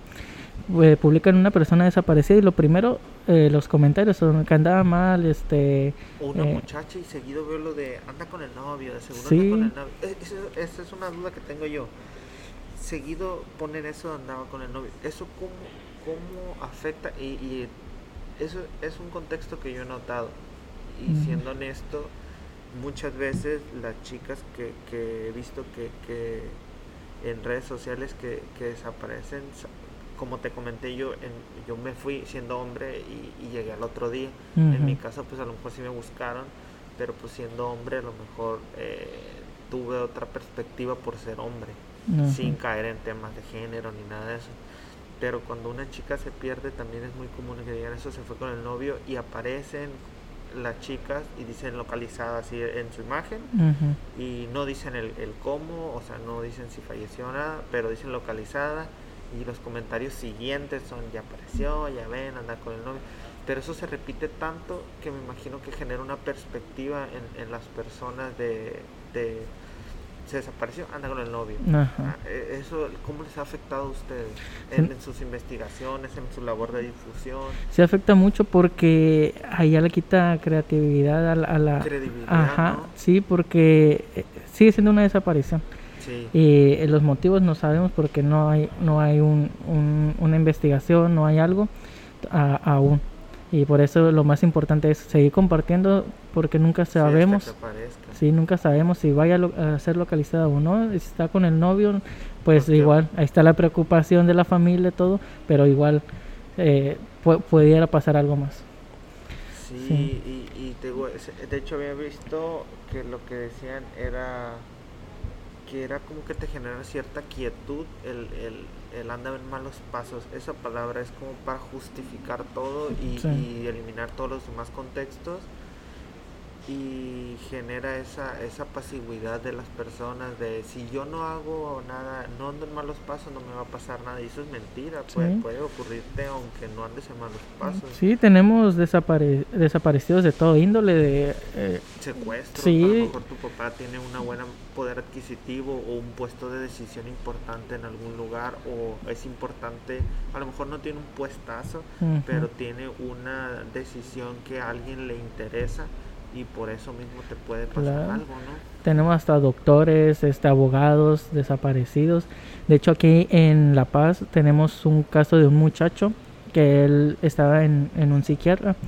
Eh, publican una persona desaparecida y lo primero, eh, los comentarios son que andaba mal, este... una eh, muchacha y seguido veo lo de anda con el novio, de seguro anda con el novio. Esa, es una duda que tengo yo. Seguido ponen eso andaba con el novio. ¿Eso cómo, cómo afecta? Y, y eso es un contexto que yo he notado. Y siendo honesto, muchas veces las chicas que, que he visto que, que en redes sociales que, que desaparecen. Como te comenté yo, en, yo me fui siendo hombre y, llegué al otro día. En mi caso, pues a lo mejor sí me buscaron, pero pues siendo hombre a lo mejor eh, tuve otra perspectiva por ser hombre, sin caer en temas de género ni nada de eso. Pero cuando una chica se pierde también es muy común que digan eso se fue con el novio y aparecen las chicas y dicen localizada así en su imagen y no dicen el, el cómo, o sea, no dicen si falleció o nada, pero dicen localizada y los comentarios siguientes son ya apareció, ya ven, anda con el novio. Pero eso se repite tanto que me imagino que genera una perspectiva en, en las personas de, de se desapareció, anda con el novio. Ajá. Ah, eh, Eso, ¿cómo les ha afectado a ustedes en, Sí. en sus investigaciones, en su labor de difusión, Se afecta mucho porque ya le quita creatividad a la... a la- credibilidad? Ajá, ¿no? sí, porque eh, sigue siendo una desaparición. Sí, Y eh, los motivos no sabemos porque no hay, no hay un, un- una investigación, no hay algo a- aún. Y por eso lo más importante es seguir compartiendo porque nunca sí, sabemos. aparezca. Sí, nunca sabemos si vaya a, ser localizada o no. Si está con el novio, pues igual, ahí está la preocupación de la familia, todo, pero igual eh, pu- pudiera pasar algo más. Sí, Sí. Y, y te de hecho había visto que lo que decían era que era como que te genera cierta quietud el, el, el andar en malos pasos. Esa palabra es como para justificar todo y, Sí. y eliminar todos los demás contextos y genera esa, esa pasividad de las personas de si yo no hago nada, no ando en malos pasos, no me va a pasar nada. Y eso es mentira, puede, Sí. puede ocurrirte aunque no andes en malos pasos. Sí, tenemos desapare- desaparecidos de todo índole, de eh, secuestro, Sí. a lo mejor tu papá tiene una buena poder adquisitivo o un puesto de decisión importante en algún lugar o es importante, a lo mejor no tiene un puestazo, pero tiene una decisión que a alguien le interesa y por eso mismo te puede pasar Claro. algo, ¿no? Tenemos hasta doctores, este, abogados desaparecidos. De hecho, aquí en La Paz tenemos un caso de un muchacho que él estaba en, en un psiquiatra. Ajá.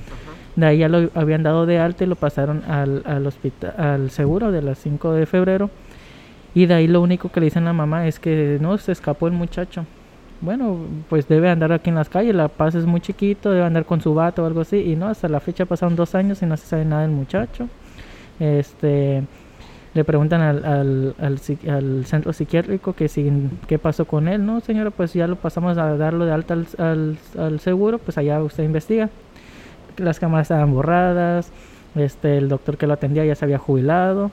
De ahí ya lo habían dado de alta y lo pasaron al, al hospital, al seguro de las 5 de febrero. Y de ahí lo único que le dicen a la mamá es que no, se escapó el muchacho. Bueno, pues debe andar aquí en las calles, La Paz es muy chiquito, debe andar con su vato o algo así. Y no, hasta la fecha pasaron dos años y no se sabe nada del muchacho. Este, le preguntan al, al, al, al centro psiquiátrico que si, qué pasó con él. No, señora, pues ya lo pasamos a darlo de alta al, al, al seguro, pues allá usted investiga. Las cámaras estaban borradas, este, el doctor que lo atendía ya se había jubilado.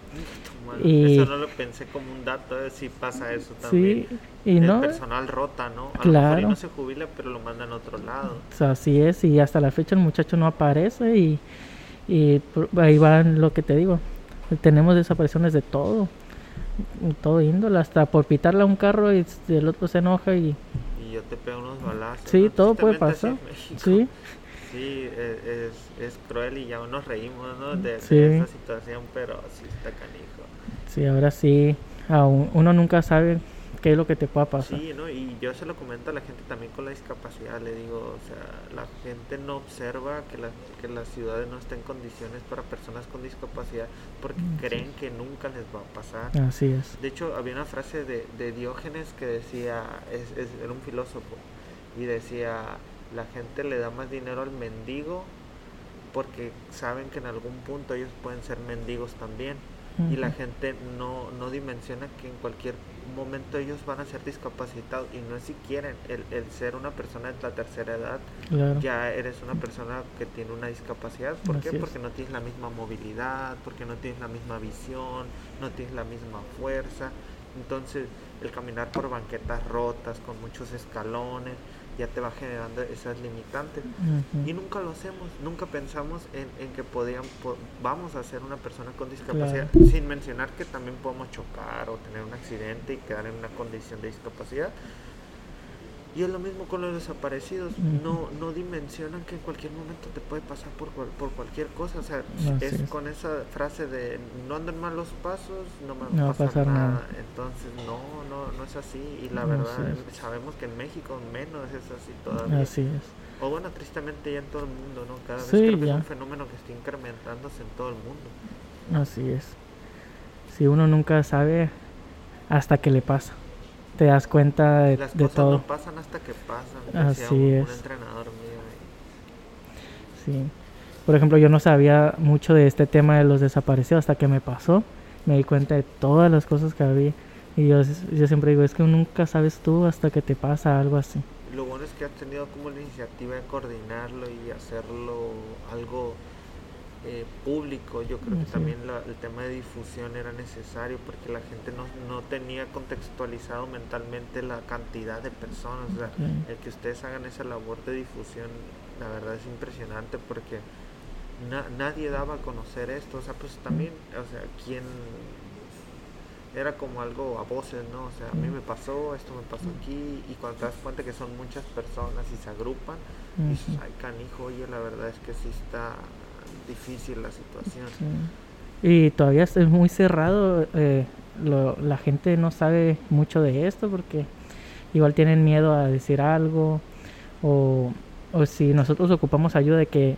Bueno, Y- Eso no lo pensé como un dato, de si pasa eso también. Sí, y el no, personal rota, ¿no? A lo mejor Claro. no se jubila, pero lo mandan a otro lado. o sea, así es, y hasta la fecha el muchacho no aparece y, y ahí va lo que te digo. Tenemos desapariciones de todo, todo índole, hasta por pitarle a un carro y el otro se enoja y Y yo te pego unos balazos. Sí, ¿no? todo puede pasar. sí, Sí, e- es, es cruel y ya nos reímos, ¿no? De, de Sí. esa situación, pero sí está canijo. Sí, ahora sí, aún- uno nunca sabe qué es lo que te pueda pasar. Sí, ¿no? Y yo se lo comento a la gente también con la discapacidad, le digo, o sea, la gente no observa que la, que las ciudades no estén en condiciones para personas con discapacidad porque Mm, sí. creen que nunca les va a pasar. Así es. De hecho, había una frase de, de Diógenes que decía, es, es- era un filósofo, y decía, la gente le da más dinero al mendigo porque saben que en algún punto ellos pueden ser mendigos también. Y la gente no, no dimensiona que en cualquier momento ellos van a ser discapacitados y no es si quieren, el, el ser una persona de la tercera edad, Claro. ya eres una persona que tiene una discapacidad. ¿Por qué? Es. Porque no tienes la misma movilidad, porque no tienes la misma visión, no tienes la misma fuerza. Entonces, el caminar por banquetas rotas, con muchos escalones, ya te va generando esas limitantes. Y nunca lo hacemos, nunca pensamos en, en que podían, po- vamos a ser una persona con discapacidad, sin mencionar que también podemos chocar o tener un accidente y quedar en una condición de discapacidad. Y es lo mismo con los desaparecidos, no, no dimensionan que en cualquier momento te puede pasar por, cual- por cualquier cosa. O sea, Así es, es. con esa frase de no andan mal los pasos, no me No va a pasar, nada. nada. Entonces, no, no, no es así. Y la No, verdad, sabemos que en México menos es así todavía. Así es. O bueno, tristemente ya en todo el mundo, ¿no? Cada vez Sí, creo que es un fenómeno que está incrementándose en todo el mundo. Así es. Si uno nunca sabe hasta que le pasa. Te das cuenta de, Las de cosas todo. no pasan hasta que pasan. Así un, un es. entrenador mío. Sí. Por ejemplo, yo no sabía mucho de este tema de los desaparecidos hasta que me pasó. Me di cuenta de todas las cosas que había. Y yo, yo siempre digo, es que nunca sabes tú hasta que te pasa algo así. Lo bueno es que has tenido como la iniciativa de coordinarlo y hacerlo algo eh, público. Yo creo que también el tema de difusión era necesario porque la gente no, no tenía contextualizado mentalmente la cantidad de personas. O sea, el que ustedes hagan esa labor de difusión, la verdad es impresionante porque nadie daba a conocer esto. O sea, pues también, o sea, quién era como algo a voces, ¿no? O sea, a mí me pasó, esto me pasó aquí, y cuando te das cuenta que son muchas personas y se agrupan, dices, ay, canijo, oye, la verdad es que sí está difícil la situación. Y todavía es muy cerrado, eh, la gente no sabe mucho de esto porque igual tienen miedo a decir algo, o, o si nosotros ocupamos ayuda de que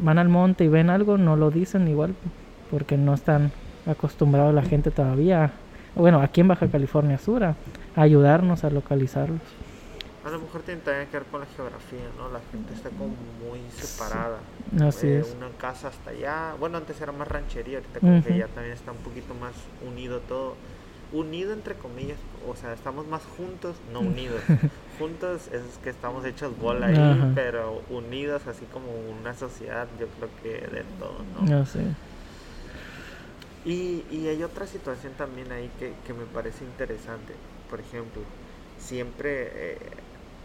van al monte y ven algo, no lo dicen igual porque no están acostumbrados la gente todavía bueno, aquí en Baja California Sur, a ayudarnos a localizarlos. A lo mejor tiene también que ver con la geografía, ¿no? La gente está como muy separada. Así es. Una casa hasta allá. Bueno, antes era más ranchería, ahorita como que ya también está un poquito más unido todo. Unido entre comillas, o sea, estamos más juntos, no unidos. juntos es que estamos hechos bola ahí, pero unidos así como una sociedad, yo creo que de todo, ¿no? No sé. Y, y hay otra situación también ahí que, que me parece interesante. Por ejemplo, siempre eh,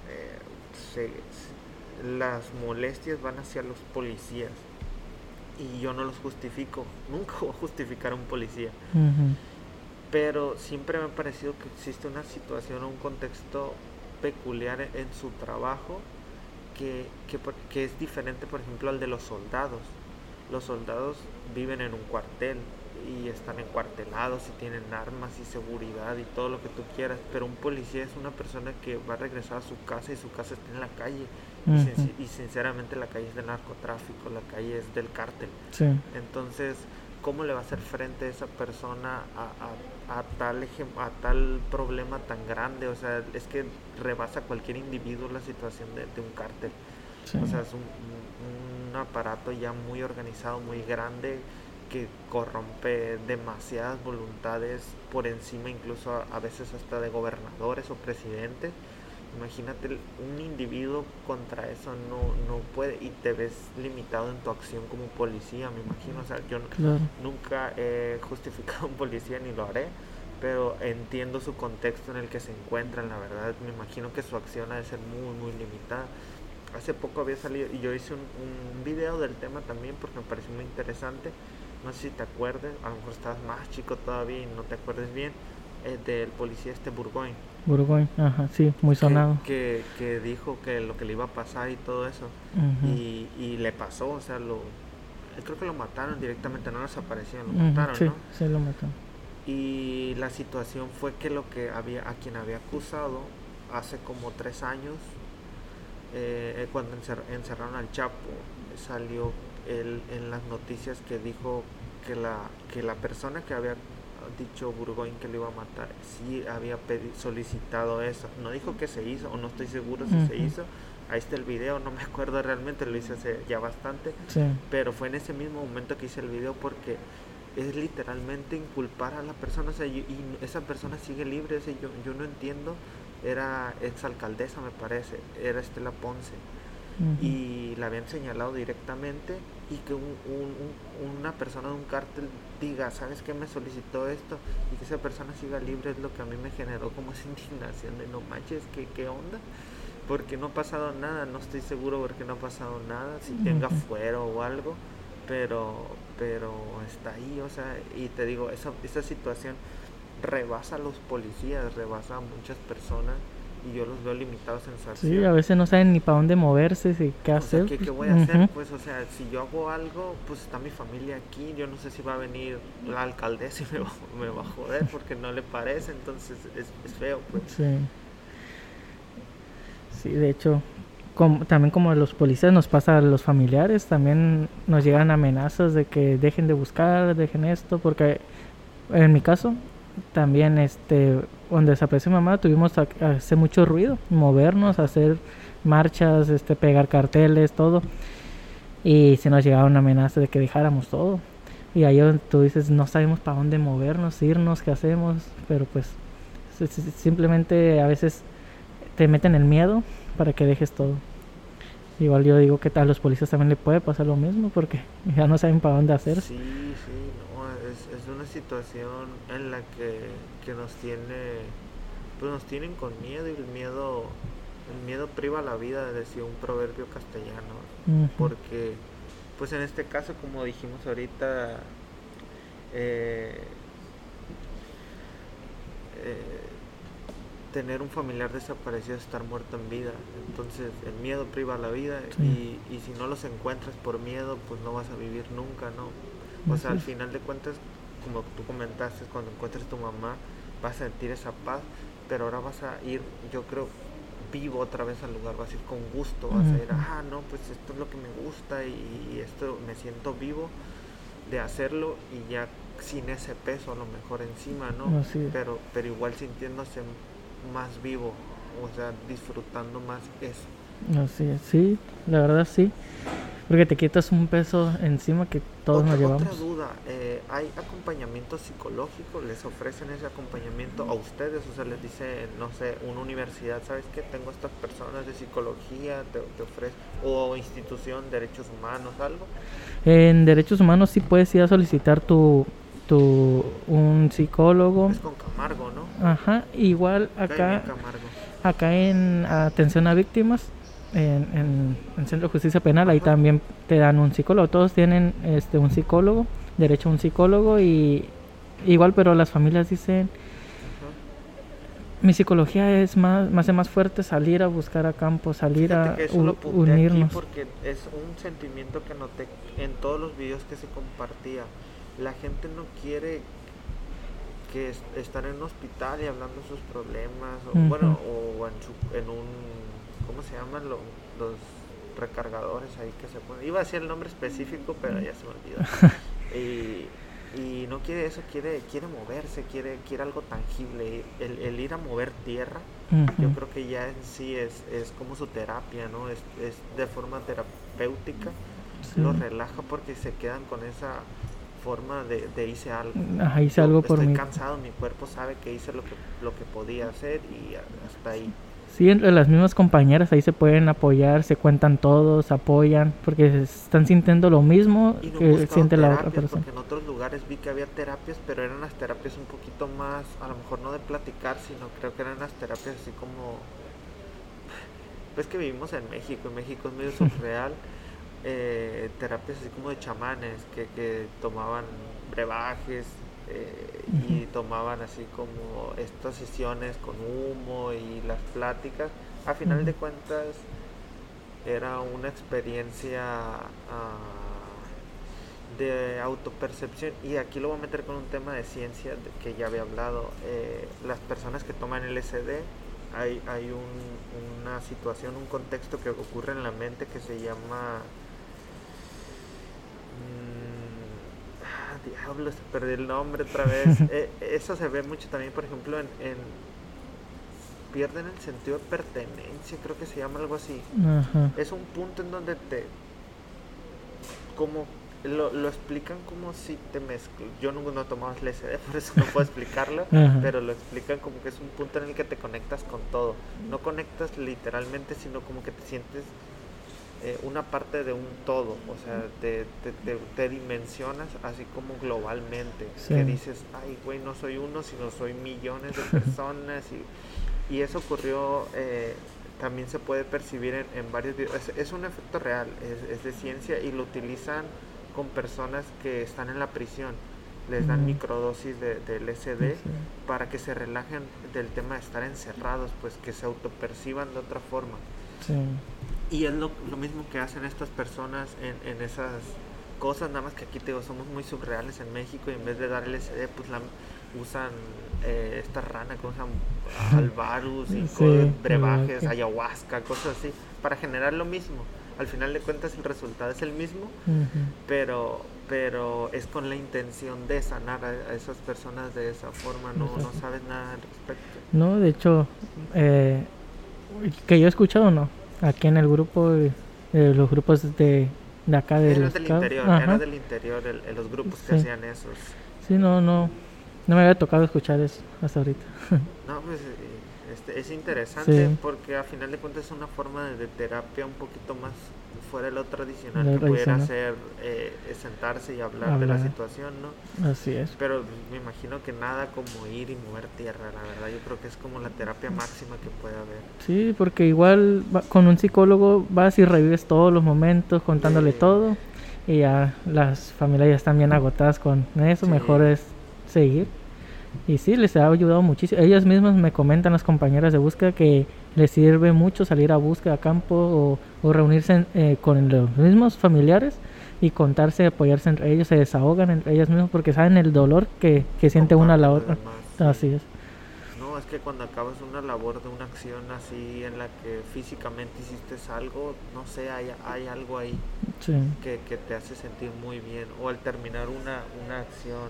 eh, las molestias van hacia los policías. Y yo no los justifico. Nunca voy a justificar a un policía. Pero siempre me ha parecido que existe una situación o un contexto peculiar en su trabajo que, que, que es diferente, por ejemplo, al de los soldados. Los soldados viven en un cuartel, y están encuartelados y tienen armas y seguridad y todo lo que tú quieras, pero un policía es una persona que va a regresar a su casa y su casa está en la calle y, sinceramente la calle es del narcotráfico, la calle es del cártel. Entonces, ¿cómo le va a hacer frente a esa persona a, a, tal, a tal problema tan grande? O sea, es que rebasa cualquier individuo la situación de, un cártel. O sea, es un, un aparato ya muy organizado, muy grande que corrompe demasiadas voluntades por encima incluso a, veces hasta de gobernadores o presidentes. Imagínate un individuo contra eso no, no puede y te ves limitado en tu acción como policía, me imagino. O sea, yo nunca he justificado a un policía ni lo haré, pero entiendo su contexto en el que se encuentran, la verdad. Me imagino que su acción ha de ser muy, muy limitada. Hace poco había salido y yo hice un, un video del tema también porque me pareció muy interesante no sé si te acuerdes, a lo mejor estás más chico todavía y no te acuerdes bien, eh, del policía este Burgoyne. Burgoyne, ajá, sí, muy sonado. Que, que, dijo que lo que le iba a pasar y todo eso. y, y, le pasó, o sea, lo, creo que lo mataron directamente, no desaparecieron, lo mataron, sí, ¿no? Sí, lo mataron. Y la situación fue que lo que había, a quien había acusado hace como tres años, eh, eh cuando encerraron al Chapo, salió él en las noticias que dijo que la, que la persona que había dicho Burgoyne que lo iba a matar, sí había solicitado eso. No dijo que se hizo, o no estoy seguro si se hizo. Ahí está el video, no me acuerdo realmente, lo hice hace ya bastante. Pero fue en ese mismo momento que hice el video porque es literalmente inculpar a la persona. y, esa persona sigue libre. yo, yo no entiendo. Era exalcaldesa, me parece. Era Estela Ponce y la habían señalado directamente y que una persona de un cártel diga, ¿sabes qué me solicitó esto? Y que esa persona siga libre es lo que a mí me generó como esa indignación de no manches, ¿qué, qué onda? Porque no ha pasado nada, no estoy seguro porque no ha pasado nada, si tenga fuero o algo, pero, pero está ahí, o sea, y te digo, esa, esa situación rebasa a los policías, rebasa a muchas personas y yo los veo limitados en su acción. Sí, a veces no saben ni para dónde moverse, si, qué hacer. ¿qué, voy a hacer? Pues, o sea, si yo hago algo, pues está mi familia aquí, yo no sé si va a venir la alcaldesa y me va, me va a joder porque no le parece, entonces es, es feo, pues. Sí. Sí, de hecho, como, también como los policías nos pasa a los familiares, también nos llegan amenazas de que dejen de buscar, dejen esto, porque en mi caso, también este cuando desapareció mi mamá tuvimos que hacer mucho ruido, movernos, hacer marchas, este pegar carteles, todo. Y se nos llegaba una amenaza de que dejáramos todo. Y ahí tú dices, no sabemos para dónde movernos, irnos, qué hacemos, pero pues simplemente a veces te meten el miedo para que dejes todo. Igual yo digo que a los policías también le puede pasar lo mismo porque ya no saben para dónde hacer. Sí, sí, no, es, es una situación en la que, que nos tiene, pues nos tienen con miedo y el miedo, el miedo priva la vida, decía un proverbio castellano, porque pues en este caso como dijimos ahorita, eh, eh, tener un familiar desaparecido es estar muerto en vida. Entonces el miedo priva la vida Sí. y, y si no los encuentras por miedo, pues no vas a vivir nunca, ¿no? O sea, al final de cuentas, como tú comentaste, cuando encuentres tu mamá, vas a sentir esa paz, pero ahora vas a ir, yo creo, vivo otra vez al lugar, vas a ir con gusto, vas a ir, ah, no, pues esto es lo que me gusta y, y esto me siento vivo de hacerlo y ya sin ese peso a lo mejor encima, ¿no? Así es. Pero, pero igual sintiéndose más vivo, o sea, disfrutando más eso. Así es, sí, la verdad sí. Porque te quitas un peso encima que todos otra, nos llevamos. otra duda, eh, ¿hay acompañamiento psicológico? ¿Les ofrecen ese acompañamiento a ustedes? O sea, les dice, no sé, una universidad, ¿sabes qué? Tengo estas personas de psicología, te, te ofrece, o institución, derechos humanos, algo. En derechos humanos sí puedes ir a solicitar tu, tu un psicólogo. Es con Camargo, ¿no? Ajá, igual acá, acá en atención a víctimas, en, en, en Centro de Justicia Penal, ahí también te dan un psicólogo. Todos tienen este un psicólogo, derecho a un psicólogo y igual, pero las familias dicen, mi psicología es más, me hace más fuerte salir a buscar a campo, salir Fíjate a unirnos. porque es un sentimiento que noté en todos los videos que se compartía. La gente no quiere que es- estar en un hospital y hablando de sus problemas, o, bueno, o en, su- en un, ¿cómo se llaman lo- los recargadores ahí que se ponen? Iba a decir el nombre específico, pero ya se me olvidó. y, y no quiere eso, quiere, quiere moverse, quiere, quiere algo tangible. El, el ir a mover tierra yo creo que ya en sí es, es como su terapia, ¿no? Es, es de forma terapéutica, Sí. lo relaja porque se quedan con esa forma de, de hice algo. Ajá, hice Yo algo por estoy mí. cansado, mi cuerpo sabe que hice lo que, lo que podía hacer y hasta ahí. Sí, entre las mismas compañeras ahí se pueden apoyar, se cuentan todos, apoyan, porque están sintiendo lo mismo Y no que siente la otra persona. porque en otros lugares vi que había terapias, pero eran las terapias un poquito más, a lo mejor no de platicar, sino creo que eran las terapias así como... Pues que vivimos en México, en México es medio surreal. eh, terapias así como de chamanes que, que tomaban brebajes eh, y tomaban así como estas sesiones con humo y las pláticas. A final de cuentas era una experiencia ah, de autopercepción y aquí lo voy a meter con un tema de ciencia de que ya había hablado. Eh, las personas que toman LSD hay, hay un- una situación, un contexto que ocurre en la mente que se llama... mm, ah, diablos, perdí el nombre otra vez. Eh, eso se ve mucho también, por ejemplo, en, en- Pierden el sentido de pertenencia, creo que se llama algo así. Ajá. Es un punto en donde te... Como... Lo, lo explican como si te mezclas. Yo no, no he tomado LSD, por eso no puedo explicarlo. Pero lo explican como que es un punto en el que te conectas con todo. No conectas literalmente, sino como que te sientes eh, una parte de un todo. O sea, te, te, te- te dimensionas así como globalmente. Sí. Que dices, ay, güey, no soy uno, sino soy millones de personas. y, y eso ocurrió, eh, también se puede percibir en, en varios videos. Es, es un efecto real, es, es de ciencia y lo utilizan con personas que están en la prisión. Les dan microdosis de, de LSD Sí. para que se relajen del tema de estar encerrados, pues que se autoperciban de otra forma. Sí. Y es lo, lo mismo que hacen estas personas en, en esas cosas, nada más que aquí te digo, somos muy surreales en México y en vez de dar LSD, pues la, usan eh, esta rana que usan alvarus y Sí, brebajes, ayahuasca, cosas así, para generar lo mismo. Al final de cuentas el resultado es el mismo, pero pero es con la intención de sanar a, esas personas de esa forma, no, no sabes nada al respecto. No, de hecho, eh, que yo he escuchado, no. Aquí en el grupo, eh, de los grupos de, de acá del Era del interior, era del interior el- el- los grupos que Sí. hacían esos. Sí, no, no. No me había tocado escuchar eso hasta ahorita. No, pues eh, Este, es interesante porque a final de cuentas es una forma de, terapia un poquito más fuera de lo tradicional que pudiera ser eh, sentarse y hablar, de la situación, ¿no? Así es. Pero me imagino que nada como ir y mover tierra, la verdad. Yo creo que es como la terapia máxima que puede haber. Sí, porque igual con un psicólogo vas y revives todos los momentos contándole todo y ya las familias ya están bien agotadas con eso, mejor es seguir. Y sí, les ha ayudado muchísimo. Ellas mismas me comentan, las compañeras de búsqueda, que les sirve mucho salir a búsqueda a campo o, reunirse eh, con los mismos familiares y contarse, apoyarse entre ellos, se desahogan entre ellas mismas porque saben el dolor que, que siente una a la otra. Así es. No, es que cuando acabas una labor de una acción así en la que físicamente hiciste algo, no sé, hay, hay algo ahí que, que, te hace sentir muy bien. O al terminar una, una acción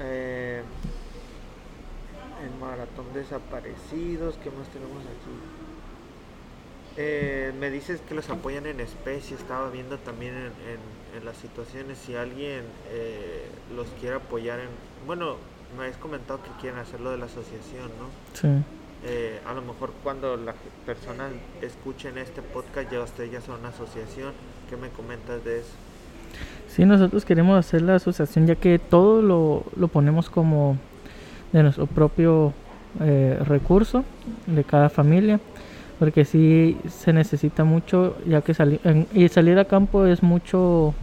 eh, el maratón desaparecidos, ¿qué más tenemos aquí? Eh, me dices que los apoyan en especie, estaba viendo también en, las situaciones, si alguien eh, los quiere apoyar en... Bueno, me habéis comentado que quieren hacerlo de la asociación, ¿no? Sí. Eh, a lo mejor cuando las personas escuchen este podcast ya ustedes ya son una asociación, ¿qué me comentas de eso? Sí, nosotros queremos hacer la asociación ya que todo lo, lo ponemos como de nuestro propio eh, recurso de cada familia, porque sí se necesita mucho, ya que salir, y salir a campo es mucho,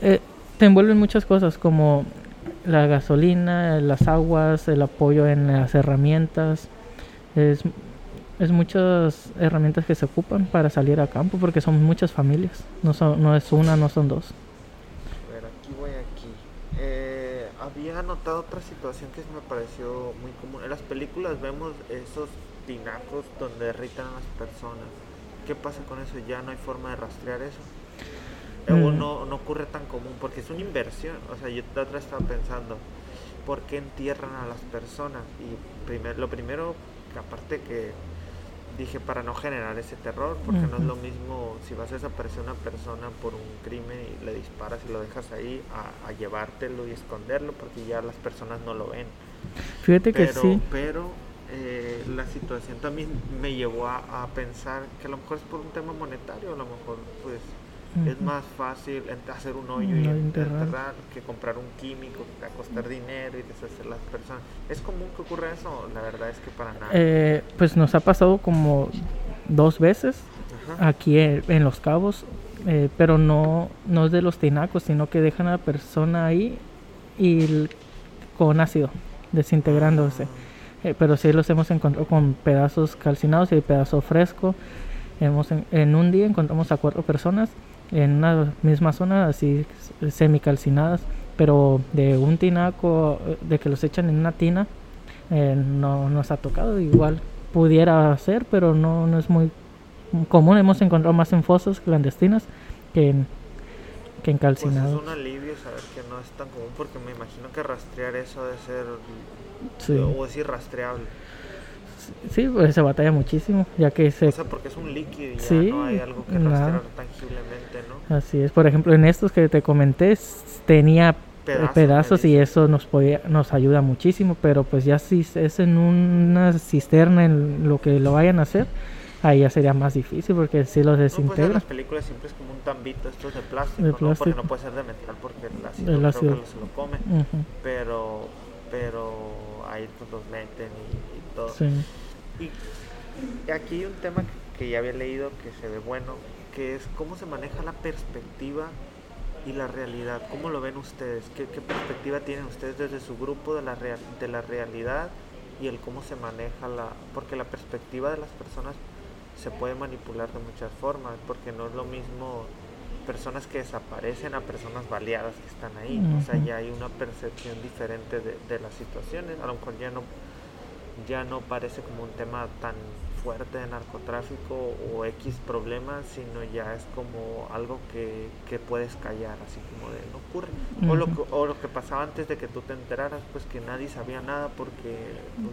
eh, te envuelven muchas cosas como la gasolina, las aguas, el apoyo en las herramientas, es es muchas herramientas que se ocupan para salir a campo porque son muchas familias, no, son, no es una, no son dos. A ver, aquí voy aquí. Eh, había notado otra situación que me pareció muy común. En las películas vemos esos tinacos donde derritan a las personas. ¿Qué pasa con eso? ¿Ya no hay forma de rastrear eso? O mm. no, no ocurre tan común porque es una inversión. O sea, yo otra estaba pensando, ¿por qué entierran a las personas? Y primer, lo primero, que aparte que dije para no generar ese terror, porque no es lo mismo si vas a desaparecer una persona por un crimen y le disparas y lo dejas ahí, a, llevártelo y esconderlo, porque ya las personas no lo ven. Fíjate que sí. Pero eh, la situación también me llevó a, a, pensar que a lo mejor es por un tema monetario, a lo mejor pues es más fácil hacer un hoyo y enterrar. que comprar un químico que va a costar dinero y deshacer las personas. ¿Es común que ocurra eso? La verdad es que para nada. Eh, pues nos ha pasado como dos veces aquí en, Los Cabos, eh, pero no, no es de los tinacos, sino que dejan a la persona ahí y con ácido desintegrándose. Ah. Eh, pero sí los hemos encontrado con pedazos calcinados y pedazos fresco. Hemos en, un día encontramos a cuatro personas en una misma zona, así semicalcinadas, pero de un tinaco, de que los echan en una tina, eh, no nos ha tocado. Igual pudiera ser, pero no, no es muy común. Hemos encontrado más en fosas clandestinas que en, que en calcinados. Pues es un alivio saber que no es tan común, porque me imagino que rastrear eso debe ser. o es irrastreable. Sí, pues se batalla muchísimo, ya que se... O sea, porque es un líquido y ya no hay algo que rastrear tangiblemente, ¿no? Así es, por ejemplo, en estos que te comenté, tenía pedazos, y eso nos podía, nos ayuda muchísimo, pero pues ya si es en una cisterna en lo que lo vayan a hacer, ahí ya sería más difícil porque si los pues, desintegra. No, las películas siempre es como un tambito, esto es de plástico, ¿no? porque no puede ser de metal porque el ácido, el ácido. Creo que se lo come, pero, pero ahí pues los meten y y aquí hay un tema que, ya había leído que se ve bueno, que es cómo se maneja la perspectiva y la realidad. ¿Cómo lo ven ustedes? ¿Qué, perspectiva tienen ustedes desde su grupo de la, real, de la realidad y el cómo se maneja la... Porque la perspectiva de las personas se puede manipular de muchas formas, porque no es lo mismo personas que desaparecen a personas baleadas que están ahí. O sea, ya hay una percepción diferente de, de las situaciones. A lo mejor ya no ya no parece como un tema tan fuerte de narcotráfico o X problemas, sino ya es como algo que, que puedes callar, así como de no ocurre. o, lo que, o lo que pasaba antes de que tú te enteraras, pues que nadie sabía nada porque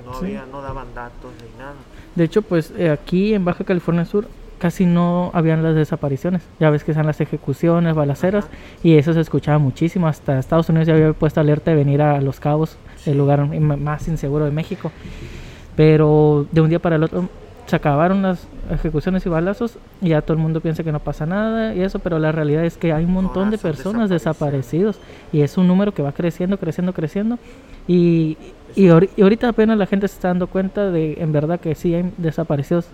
no había, no daban datos ni nada. De hecho, pues eh, aquí en Baja California Sur casi no habían las desapariciones. Ya ves que están las ejecuciones, balaceras, Ajá. y eso se escuchaba muchísimo. Hasta Estados Unidos ya había puesto alerta de venir a Los Cabos, el lugar más inseguro de México. Pero de un día para el otro se acabaron las ejecuciones y balazos y ya todo el mundo piensa que no pasa nada y eso, pero la realidad es que hay un montón de son personas desaparecidos. desaparecidos y es un número que va creciendo, creciendo, creciendo y, y, ahori- y ahorita apenas la gente se está dando cuenta de en verdad que sí hay desaparecidos.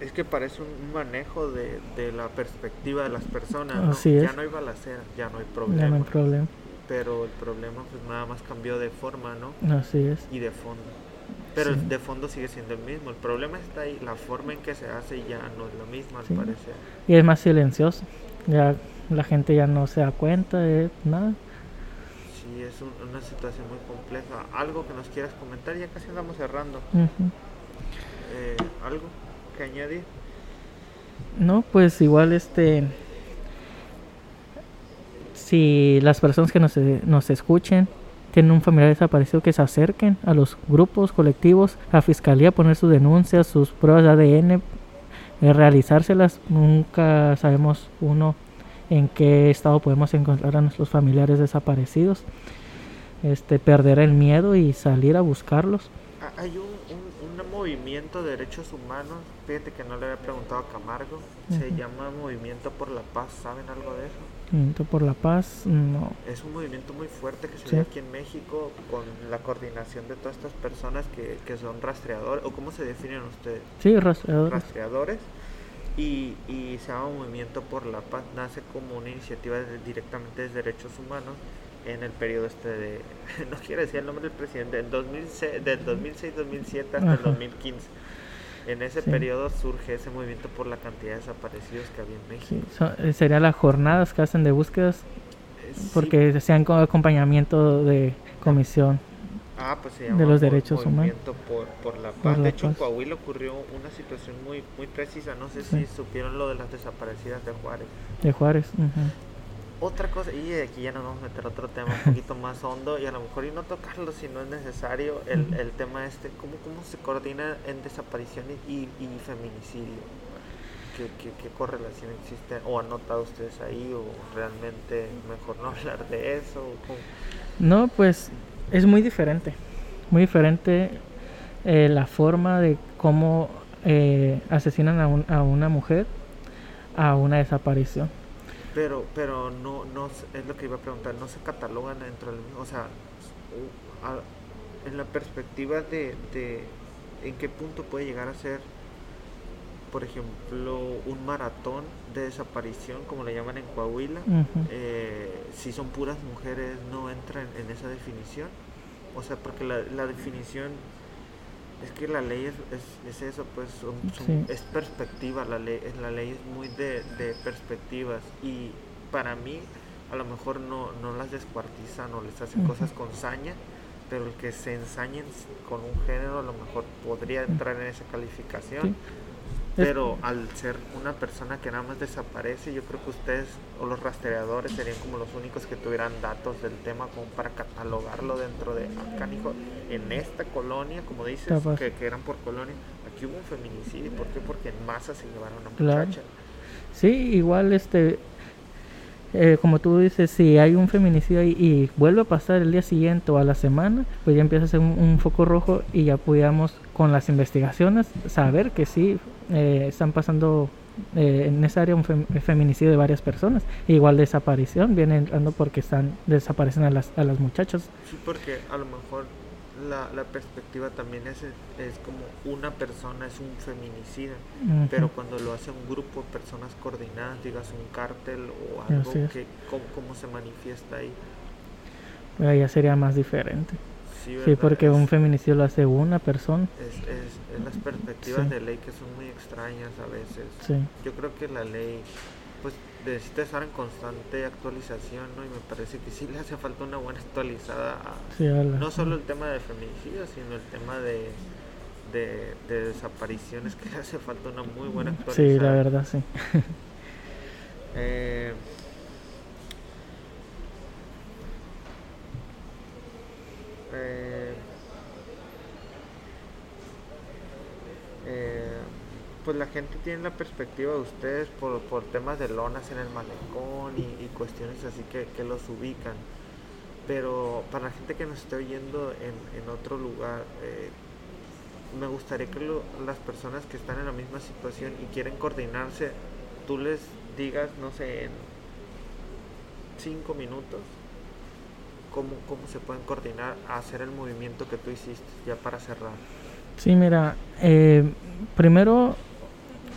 Es que parece un manejo de, de la perspectiva de las personas. ¿no? Así Ya es. no hay balacera, ya no hay Ya problema. no hay problema. Pero el problema pues nada más cambió de forma, ¿no? Así es. Y de fondo. Pero Sí. el de fondo sigue siendo el mismo. El problema está ahí, la forma en que se hace ya no es lo mismo al Sí. parecer. Y es más silencioso. Ya la gente ya no se da cuenta de nada. Sí, es un- una situación muy compleja. Algo que nos quieras comentar, ya casi andamos cerrando. Ujú. Eh, ¿Algo que añadir? No, pues igual este si las personas que nos, nos escuchen tienen un familiar desaparecido que se acerquen a los grupos colectivos, a fiscalía, poner sus denuncias, sus pruebas de ADN, eh, realizárselas. Nunca sabemos uno en qué estado podemos encontrar a nuestros familiares desaparecidos. Este, perder el miedo y salir a buscarlos. Ah, Hay un, un- un movimiento de derechos humanos, fíjate que no le había preguntado a Camargo, se llama Movimiento por la Paz, ¿saben algo de eso? Movimiento por la paz, no. Es un movimiento muy fuerte que se Sí. dio aquí en México con la coordinación de todas estas personas que, que son rastreadores, o cómo se definen ustedes, Sí, rastreadores. rastreadores, y, y se llama Movimiento por la Paz, nace como una iniciativa de- directamente de derechos humanos en el periodo este de, no quiero decir el nombre del presidente, del 2006 del 2006-2007 hasta el Ajá. 2015. En ese Sí. periodo surge ese movimiento por la cantidad de desaparecidos que había en México. Sí, eh, serían las jornadas que hacen de búsquedas Eh, sí, porque sean con acompañamiento de comisión. Ah, pues se de los derechos humanos. Por, por la Por paz. la de hecho, en. Coahuila ocurrió una situación muy muy precisa. No sé si supieron lo de las desaparecidas de Juárez. de Juárez. ujú. Otra cosa, y aquí ya nos vamos a meter a otro tema un poquito más hondo y a lo mejor y no tocarlo si no es necesario, el, el tema este, ¿cómo, cómo se coordina en desapariciones y, y feminicidio? ¿Qué, qué, qué correlación existe? ¿O han notado ustedes ahí? ¿O realmente mejor no hablar de eso? No, pues es muy diferente. Muy diferente eh, la forma de cómo eh, asesinan a, un- a una mujer a una desaparición. Pero, pero no, no, es lo que iba a preguntar, no se catalogan dentro del mismo, o sea, a- en la perspectiva de, de en qué punto puede llegar a ser, por ejemplo, un maratón de desaparición, como le llaman en Coahuila, eh, si son puras mujeres no entran en esa definición, o sea, porque la, la definición es que la ley es, es, es eso, pues son- son- Sí. es perspectiva, la ley, es- la ley es muy de, de perspectivas y para mí a lo mejor no, no las descuartizan o les hacen cosas con saña, pero el que se ensañen con un género a lo mejor podría entrar en esa calificación. Sí. Pero al ser una persona que nada más desaparece, yo creo que ustedes o los rastreadores serían como los únicos que tuvieran datos del tema como para catalogarlo dentro de acá, hijo, en esta colonia, como dices, que, que eran por colonia, aquí hubo un feminicidio. ¿Por qué? Porque en masa se llevaron a una Claro. muchacha. Sí, igual este eh, como tú dices, si hay un feminicidio ahí y vuelve a pasar el día siguiente o a la semana, pues ya empieza a ser un, un foco rojo y ya pudiéramos con las investigaciones saber que sí eh, están pasando eh, en esa área un fem- feminicidio de varias personas. Igual desaparición, viene entrando porque están desaparecen a las, a las muchachas. Sí, porque a lo mejor la, la perspectiva también es, es como una persona es un feminicida. Pero cuando lo hace un grupo de personas coordinadas, digas un cártel o algo, Así es. que, ¿cómo, cómo se manifiesta ahí? Ahí ya sería más diferente. Sí, porque es, un feminicidio lo hace una persona. es, es- es las perspectivas Sí. de ley que son muy extrañas a veces. Sí. Yo creo que la ley pues necesita estar en constante actualización, ¿no? Y me parece que sí le hace falta una buena actualizada a, Sí, a la- no solo el tema de feminicidio, sino el tema de, de, de desapariciones, que le hace falta una muy buena actualización. Sí, la verdad, sí. Eh, eh, eh, pues la gente tiene la perspectiva de ustedes por, por temas de lonas en el malecón y, cuestiones así que, que, los ubican. Pero para la gente que nos esté oyendo en, en otro lugar, eh, me gustaría que las personas que están en la misma situación y quieren coordinarse, tú les digas, no sé, en cinco minutos, cómo, cómo se pueden coordinar a hacer el movimiento que tú hiciste, ya para cerrar. Sí, mira, eh, primero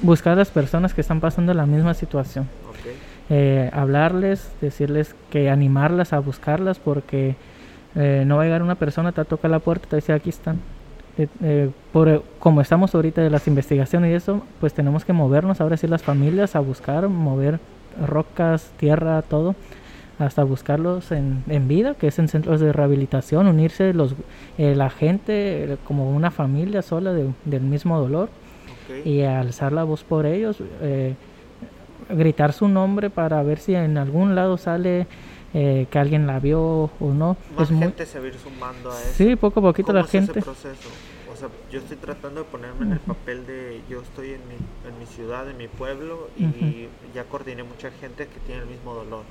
buscar a las personas que están pasando la misma situación. Eh, hablarles, decirles que animarlas a buscarlas porque eh, no va a llegar una persona, te toca la puerta te dice aquí están. por, como estamos ahorita de las investigaciones y eso, pues tenemos que movernos, ahora sí las familias, a buscar, mover rocas, tierra, todo hasta buscarlos en, en, vida, que es en centros de rehabilitación, unirse los, eh, la gente eh, como una familia sola del mismo dolor y alzar la voz por ellos, eh, gritar su nombre para ver si en algún lado sale que alguien la vio o no. Más gente se va a ir sumando a eso. Sí, poco a poquito la gente. Ese proceso? O sea, yo estoy tratando de ponerme en el papel de yo estoy en mi, en mi ciudad, en mi pueblo y ya coordiné mucha gente que tiene el mismo dolor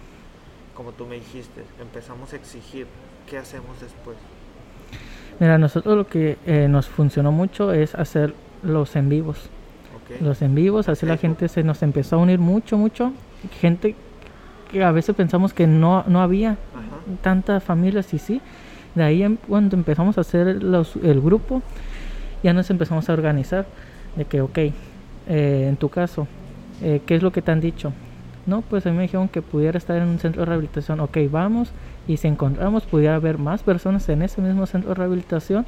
como tú me dijiste, empezamos a exigir, ¿qué hacemos después? Mira, nosotros lo que eh, nos funcionó mucho es hacer los en vivos. Los en vivos, así la gente se nos empezó a unir mucho, mucho. Gente que a veces pensamos que no, no había tantas familias y sí. De ahí em, cuando empezamos a hacer los, el grupo, ya nos empezamos a organizar. De que, ok, eh, en tu caso, eh, ¿qué es lo que te han dicho? No, pues a mí me dijeron que pudiera estar en un centro de rehabilitación. Ok, vamos. Y si encontramos, pudiera haber más personas en ese mismo centro de rehabilitación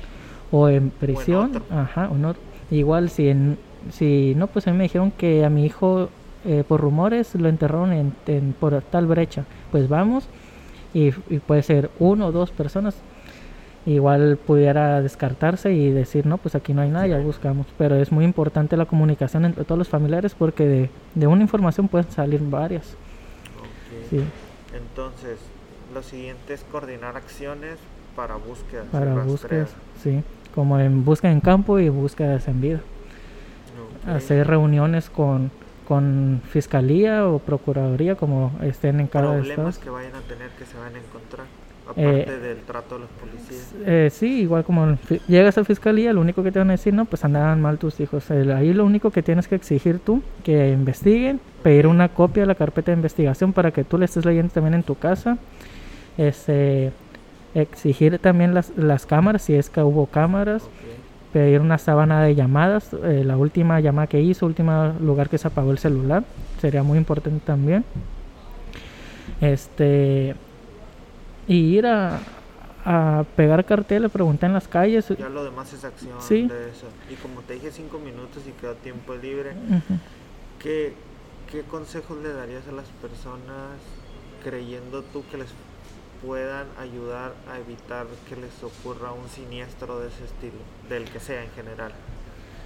o en prisión. Ajá, o no. Igual, si, en, si no, pues a mí me dijeron que a mi hijo, eh, por rumores, lo enterraron en, por tal brecha. Pues vamos. Y, y puede ser uno o dos personas igual pudiera descartarse y decir, no, pues aquí no hay nada, ya buscamos. Pero es muy importante la comunicación entre todos los familiares porque de, de una información pueden salir varias. Sí. Entonces, lo siguiente es coordinar acciones para búsqueda. Para búsquedas, sí. Como en búsqueda en campo y búsquedas en vida. Hacer reuniones con, con fiscalía o procuraduría como estén en cada estado. que vayan a tener que se van a encontrar. Aparte eh, del trato de los policías. Eh, sí, igual como llegas a fiscalía, lo único que te van a decir, no, pues andaban mal tus hijos. ahí lo único que tienes que exigir tú, que investiguen, pedir una copia de la carpeta de investigación para que tú le estés leyendo también en tu casa. Este, exigir también las, las cámaras, si es que hubo cámaras. Pedir una sábana de llamadas, eh, la última llamada que hizo, último lugar que se apagó el celular, sería muy importante también. Este, y ir a, a pegar carteles, preguntar en las calles. Ya lo demás es acción de eso. Y como te dije, cinco minutos y queda tiempo libre. ¿Qué, ¿Qué consejos le darías a las personas creyendo tú que les puedan ayudar a evitar que les ocurra un siniestro de ese estilo, del que sea en general?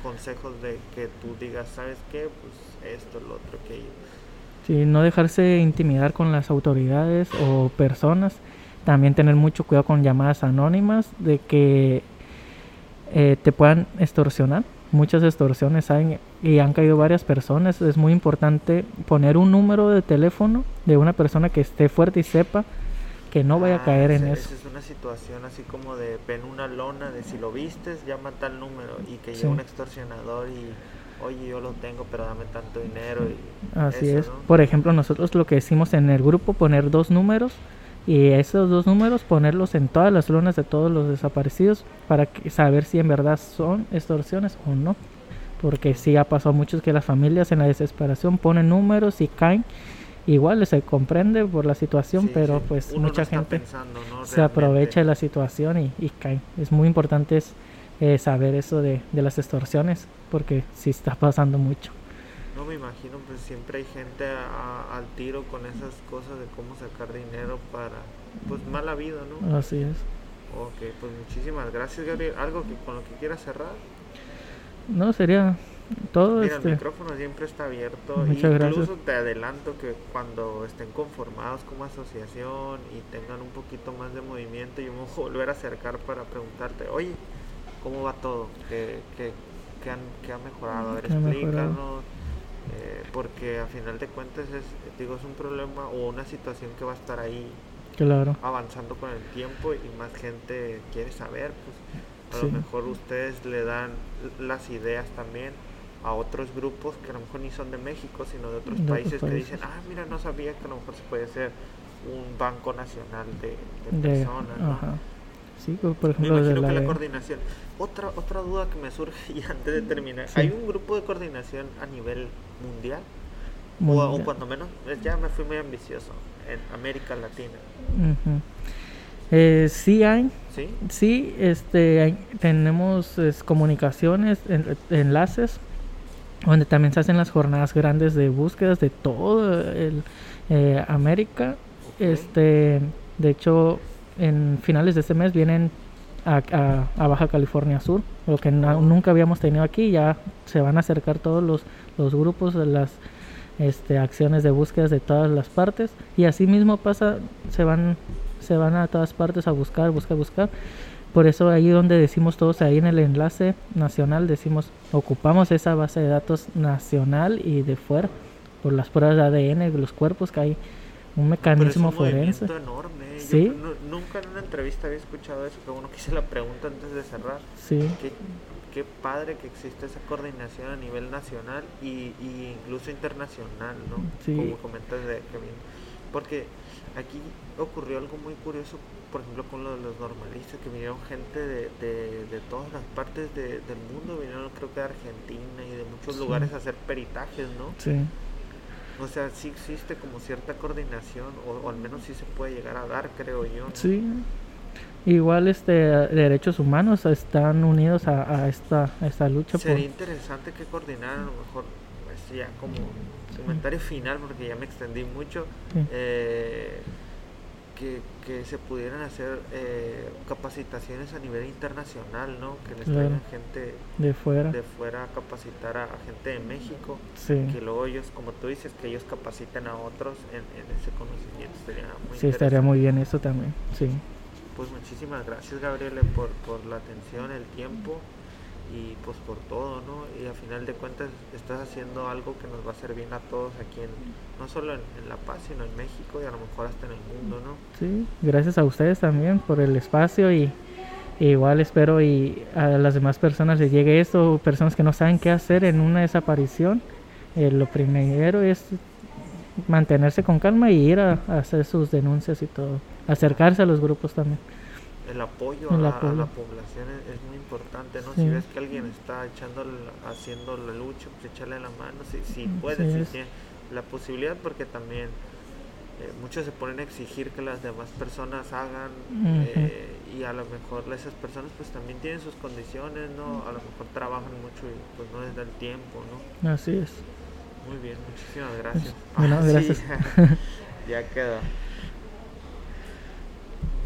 Consejos de que tú digas, ¿sabes qué? Pues esto, lo otro, aquello. Sí, no dejarse intimidar con las autoridades o personas también tener mucho cuidado con llamadas anónimas de que eh, te puedan extorsionar. Muchas extorsiones hay y han caído varias personas. Es muy importante poner un número de teléfono de una persona que esté fuerte y sepa que no vaya a caer en eso. es una situación así como de ven una lona de si lo vistes, llama tal número y que llegue un extorsionador y oye, yo lo tengo, pero dame tanto dinero. Y así es. Por ejemplo, nosotros lo que decimos en el grupo, poner dos números y esos dos números ponerlos en todas las lunas de todos los desaparecidos para saber si en verdad son extorsiones o no. Porque sí ha pasado muchos que las familias en la desesperación ponen números y caen. Igual se comprende por la situación, pero pues mucha gente se aprovecha de la situación y, y cae. Es muy importante eh, saber eso de, de las extorsiones porque sí está pasando mucho. No me imagino, pues siempre hay gente al tiro con esas cosas de cómo sacar dinero para, pues, mala vida, ¿no? Así es. Ok, pues muchísimas gracias, Gabriel. ¿Algo que con lo que quieras cerrar? No, sería todo Mira, este... el micrófono siempre está abierto. Muchas Incluso te adelanto que cuando estén conformados como asociación y tengan un poquito más de movimiento, yo me voy a volver a acercar para preguntarte, oye, ¿cómo va todo? ¿Qué, qué, qué, han, qué ha mejorado? A ver, ¿Qué ha mejorado? Eh, porque a final de cuentas es, digo, es un problema o una situación que va a estar ahí Claro. avanzando con el tiempo y más gente quiere saber, pues a Sí. lo mejor ustedes le dan las ideas también a otros grupos que a lo mejor ni son de México, sino de otros De otros países, que dicen, ah, mira, no sabía que a lo mejor se puede hacer un banco nacional de, de De, personas, ¿no? ajá. Sí, por por Me ejemplo, de imagino la, que la coordinación. Otra, otra duda que me surge y antes de terminar, Sí. ¿hay un grupo de coordinación a nivel mundial? O, o cuando menos, eh, ya me fui muy ambicioso, en América Latina. Eh, sí hay, ¿sí? sí, este, hay- tenemos es, comunicaciones, en- enlaces, donde también se hacen las jornadas grandes de búsquedas de todo el eh, América. Este, de hecho, en finales de este mes vienen a, Baja California Sur, lo que nunca habíamos tenido aquí. Ya se van a acercar todos los, los grupos, las este, acciones de búsquedas de todas las partes. Y así mismo pasa, se van, se van a todas partes a buscar, buscar, buscar. Por eso ahí donde decimos todos, ahí en el enlace nacional, decimos, ocupamos esa base de datos nacional y de fuera, por las pruebas de ADN, los cuerpos, que hay un Pero es mecanismo un forense. enorme. Yo Sí. nu- nunca en una entrevista había escuchado eso, que bueno que hice la pregunta antes de cerrar. Sí, Qué, qué padre que existe esa coordinación a nivel nacional y, y incluso internacional, ¿no? Sí. Como comentas de Kevin. Porque aquí ocurrió algo muy curioso, por ejemplo, con lo de los normalistas, que vinieron gente de, de, de todas las partes de- del mundo, vinieron creo que de Argentina y de muchos Sí. lugares a hacer peritajes, ¿no? sí, O sea, sí existe como cierta coordinación, o, o al menos sí se puede llegar a dar, creo yo. ¿no? sí. Igual este derechos humanos están unidos a, a esta, a esta lucha por Sería interesante que coordinaran, a lo mejor, pues ya como comentario final, porque ya me extendí mucho, Sí. eh, que, que se pudieran hacer eh, capacitaciones a nivel internacional, ¿no? Que les Claro. traigan gente de fuera. de fuera a capacitar a, a gente de México, Sí, que luego ellos, como tú dices, que ellos capaciten a otros en, en ese conocimiento, sería muy sí, estaría muy bien eso también. Sí, Pues muchísimas gracias Gabriele por, por la atención, el tiempo y pues por todo, ¿no? Y a final de cuentas estás haciendo algo que nos va a hacer bien a todos aquí en, no solo en, La Paz, sino en México y a lo mejor hasta en el mundo, ¿no? sí. Gracias a ustedes también por el espacio y igual espero y a las demás personas les llegue esto, personas que no saben qué hacer en una desaparición. eh, lo primero es mantenerse con calma y ir a hacer sus denuncias y todo. Acercarse a los grupos también. El apoyo, El a, la población es, es muy importante, ¿no? Sí. Si ves que alguien está echando, haciendo la lucha, pues echarle la mano, si, si Mm, puedes, sí si es. tiene la posibilidad, porque también eh, muchos se ponen a exigir que las demás personas hagan eh, y a lo mejor esas personas pues también tienen sus condiciones, ¿no? A lo mejor trabajan mucho y pues no les da el tiempo, ¿no? Así es. Muy bien, muchísimas gracias. Bueno, Ah, sí, gracias. ya quedó.